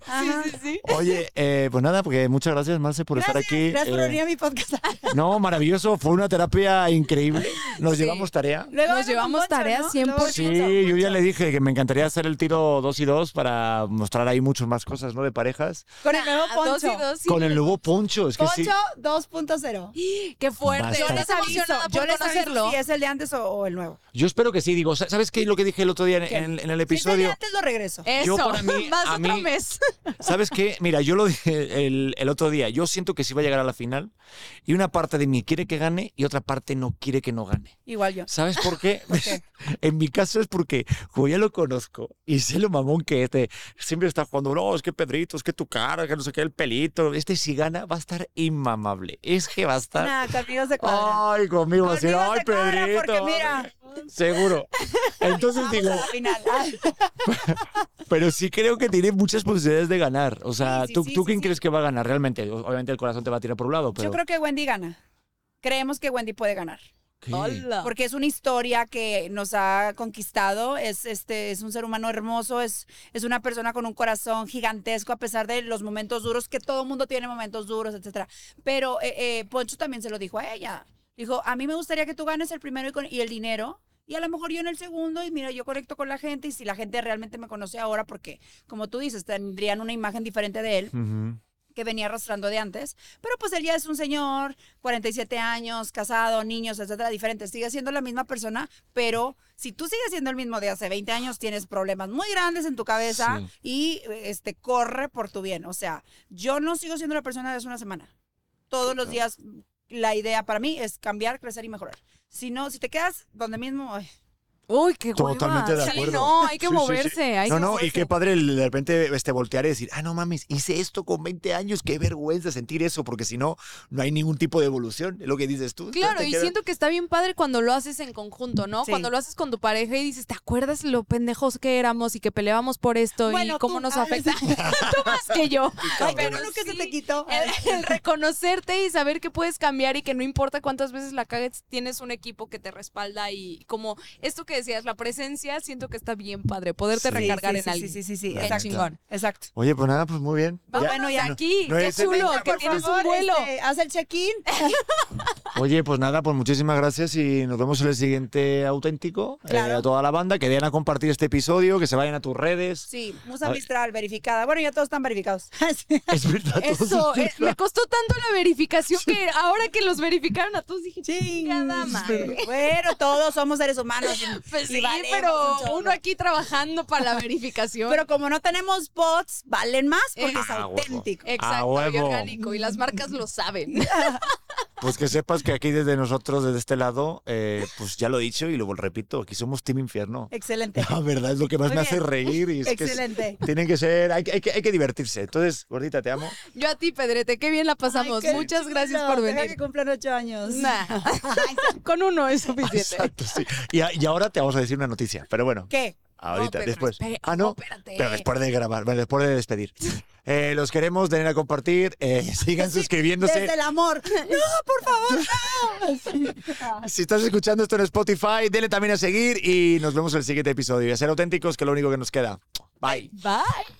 A: sí. Oye, eh, pues nada, porque muchas gracias, Marce, por estar aquí.
C: gracias por
A: Eh,
C: venir a mi podcast. <laughs>
A: no, maravilloso, fue una terapia increíble. Nos
B: Sí.
A: llevamos tarea.
C: Luego
B: Nos llevamos tareas
C: ¿no?
B: 100%.
C: Luego
A: Sí, yo ya le dije que me encantaría hacer el tiro 2 y 2 para mostrar ahí muchas más cosas, ¿no? De parejas.
C: Con el nuevo
B: Ah, dos y
C: Poncho.
B: dos, sí.
A: Con el nuevo poncho, es que sí.
C: Poncho 2.0. <gasps>
B: Qué fuerte.
C: Yo les aviso, yo les aviso si es el de antes o, o el nuevo.
A: Yo espero que sí, digo, ¿sabes qué? Lo que dije el otro día en, en- en el
C: Si es el de
A: episodio.
C: antes lo regreso.
B: Eso,
A: Yo para mí- <laughs>
B: más
A: a
B: otro
A: mí-
B: mes. <laughs>
A: ¿Sabes qué? Mira, yo lo dije el, el otro día. Yo siento que sí va a llegar a la final y una parte de mí quiere que gane y otra parte no quiere que no gane.
C: Igual yo.
A: ¿Sabes por qué? <laughs>
C: qué?
A: en mi caso es porque como ya lo conozco y sé lo mamón que es, de- siempre está jugando, no, es que Pedrito, es que tu cara, que no sé qué, el pelito. Este si gana va a estar inmamable. Es que va a estar...
C: Nada, conmigo se cuadra.
A: Ay, conmigo va a decir,
C: Conmigo
A: ay,
C: cuadra
A: Pedrito.
C: porque mira.
A: Seguro. <laughs> Entonces
C: Vamos
A: digo,
C: final. <laughs>
A: pero sí creo que tiene muchas posibilidades de ganar. O sea,
C: Sí, sí,
A: ¿tú,
C: sí,
A: tú quién crees que va a ganar realmente? Obviamente el corazón te va a tirar por un lado, pero...
C: Yo creo que Wendy gana. Creemos que Wendy puede ganar.
A: ¿Qué?
C: Porque es una historia que nos ha conquistado. Es, este, es un ser humano hermoso. Es, es una persona con un corazón gigantesco, a pesar de los momentos duros, que todo mundo tiene momentos duros, etcétera. Pero eh, eh, Poncho también se lo dijo a ella. Dijo, a mí me gustaría que tú ganes el primero y, con- y el dinero. Y a lo mejor yo en el segundo, y mira, yo conecto con la gente, y si la gente realmente me conoce ahora, porque como tú dices, tendrían una imagen diferente de él,
A: Ujú.
C: Que venía arrastrando de antes, pero pues él ya es un señor, 47 años, casado, niños, etcétera, diferente. Sigue siendo la misma persona, pero si tú sigues siendo el mismo de hace 20 años, tienes problemas muy grandes en tu cabeza
A: Sí.
C: y este corre por tu bien. O sea, yo no sigo siendo la persona de hace una semana. Todos los días la idea para mí es cambiar, crecer y mejorar. Si no, si te quedas donde mismo, ay,
B: Uy, qué hueva.
A: Totalmente de
B: Sí,
A: acuerdo.
B: no, hay que
A: Sí, sí, sí.
B: moverse. hay
A: No,
B: que
A: no, y qué padre de repente este, voltear y decir, ah, no mames, hice esto con 20 años, qué vergüenza sentir eso, porque si no, no hay ningún tipo de evolución, es lo que dices tú.
B: Claro, y
A: queda-
B: siento que está bien padre cuando lo haces en conjunto, ¿no?
C: Sí.
B: Cuando lo haces con tu pareja y dices, ¿te acuerdas lo pendejos que éramos y que peleábamos por esto
C: Bueno,
B: y cómo
C: tú-
B: nos afecta? <laughs> tú más que yo.
C: ay,
B: Pero
C: bueno que se te quitó.
B: El, el <laughs> reconocerte y saber que puedes cambiar y que no importa cuántas veces la cagues, tienes un equipo que te respalda y como esto que decías, la presencia, siento que está bien padre, poderte
A: Sí.
B: recargar
C: sí,
B: en
C: sí,
B: alguien.
C: Sí, sí, sí, sí,
A: La
C: exacto.
B: chingón.
C: Exacto.
A: Oye, pues nada, pues muy bien. Ya-
C: bueno, ya.
B: Aquí,
A: no
B: qué chulo,
A: venga,
B: que tienes
C: favor,
B: un vuelo.
C: este, haz el check-in. <laughs>
A: Oye, pues nada, pues muchísimas gracias y nos vemos en el siguiente auténtico.
C: Claro.
A: Eh, a toda la banda, que den a compartir este episodio, que se vayan a tus redes.
C: Sí, Musa. Mistral verificada. Bueno, ya todos están verificados. <laughs>
A: Es verdad. <laughs>
B: Eso,
A: es
B: eh, me costó tanto la verificación que ahora que los verificaron a todos dije, chingada madre.
C: Bueno, todos somos seres humanos. Y-
B: Pues
C: y
B: sí, pero
C: un
B: uno aquí trabajando para la <laughs> verificación.
C: Pero como no tenemos bots, valen más porque
B: Eh,
C: es
A: Ah, huevo.
C: auténtico.
B: Exacto,
A: A
B: y
A: huevo.
B: orgánico. Y las marcas lo saben. <laughs>
A: Pues que sepas que aquí desde nosotros, desde este lado, eh, pues ya lo he dicho y lo repito, aquí somos Team Infierno.
C: Excelente. <laughs>
A: La verdad es lo que más
C: Muy
A: me
C: bien.
A: hace reír y es que es-
C: Excelente.
A: tienen que ser, hay, que- hay que, hay que divertirse. Entonces, gordita, te amo.
B: Yo a ti, Pedrete, qué bien la pasamos.
C: Ay,
B: Muchas gracias por
C: Deja
B: venir.
C: que cumplan ocho años.
B: Nah. Con uno es suficiente.
A: Exacto, sí. Y, a- y ahora te vamos a decir una noticia, pero bueno,
C: ¿Qué?
A: ahorita, después. ah, no,
B: no, espérate.
A: pero después de grabar, bueno, después de despedir. Eh, los queremos, den a compartir, eh, sigan suscribiéndose.
C: Desde el amor. <laughs> No, por favor. no. <laughs>
A: Si estás escuchando esto en Spotify, denle también a seguir y nos vemos en el siguiente episodio. Y a ser auténticos, que es lo único que nos queda. Bye.
B: Bye.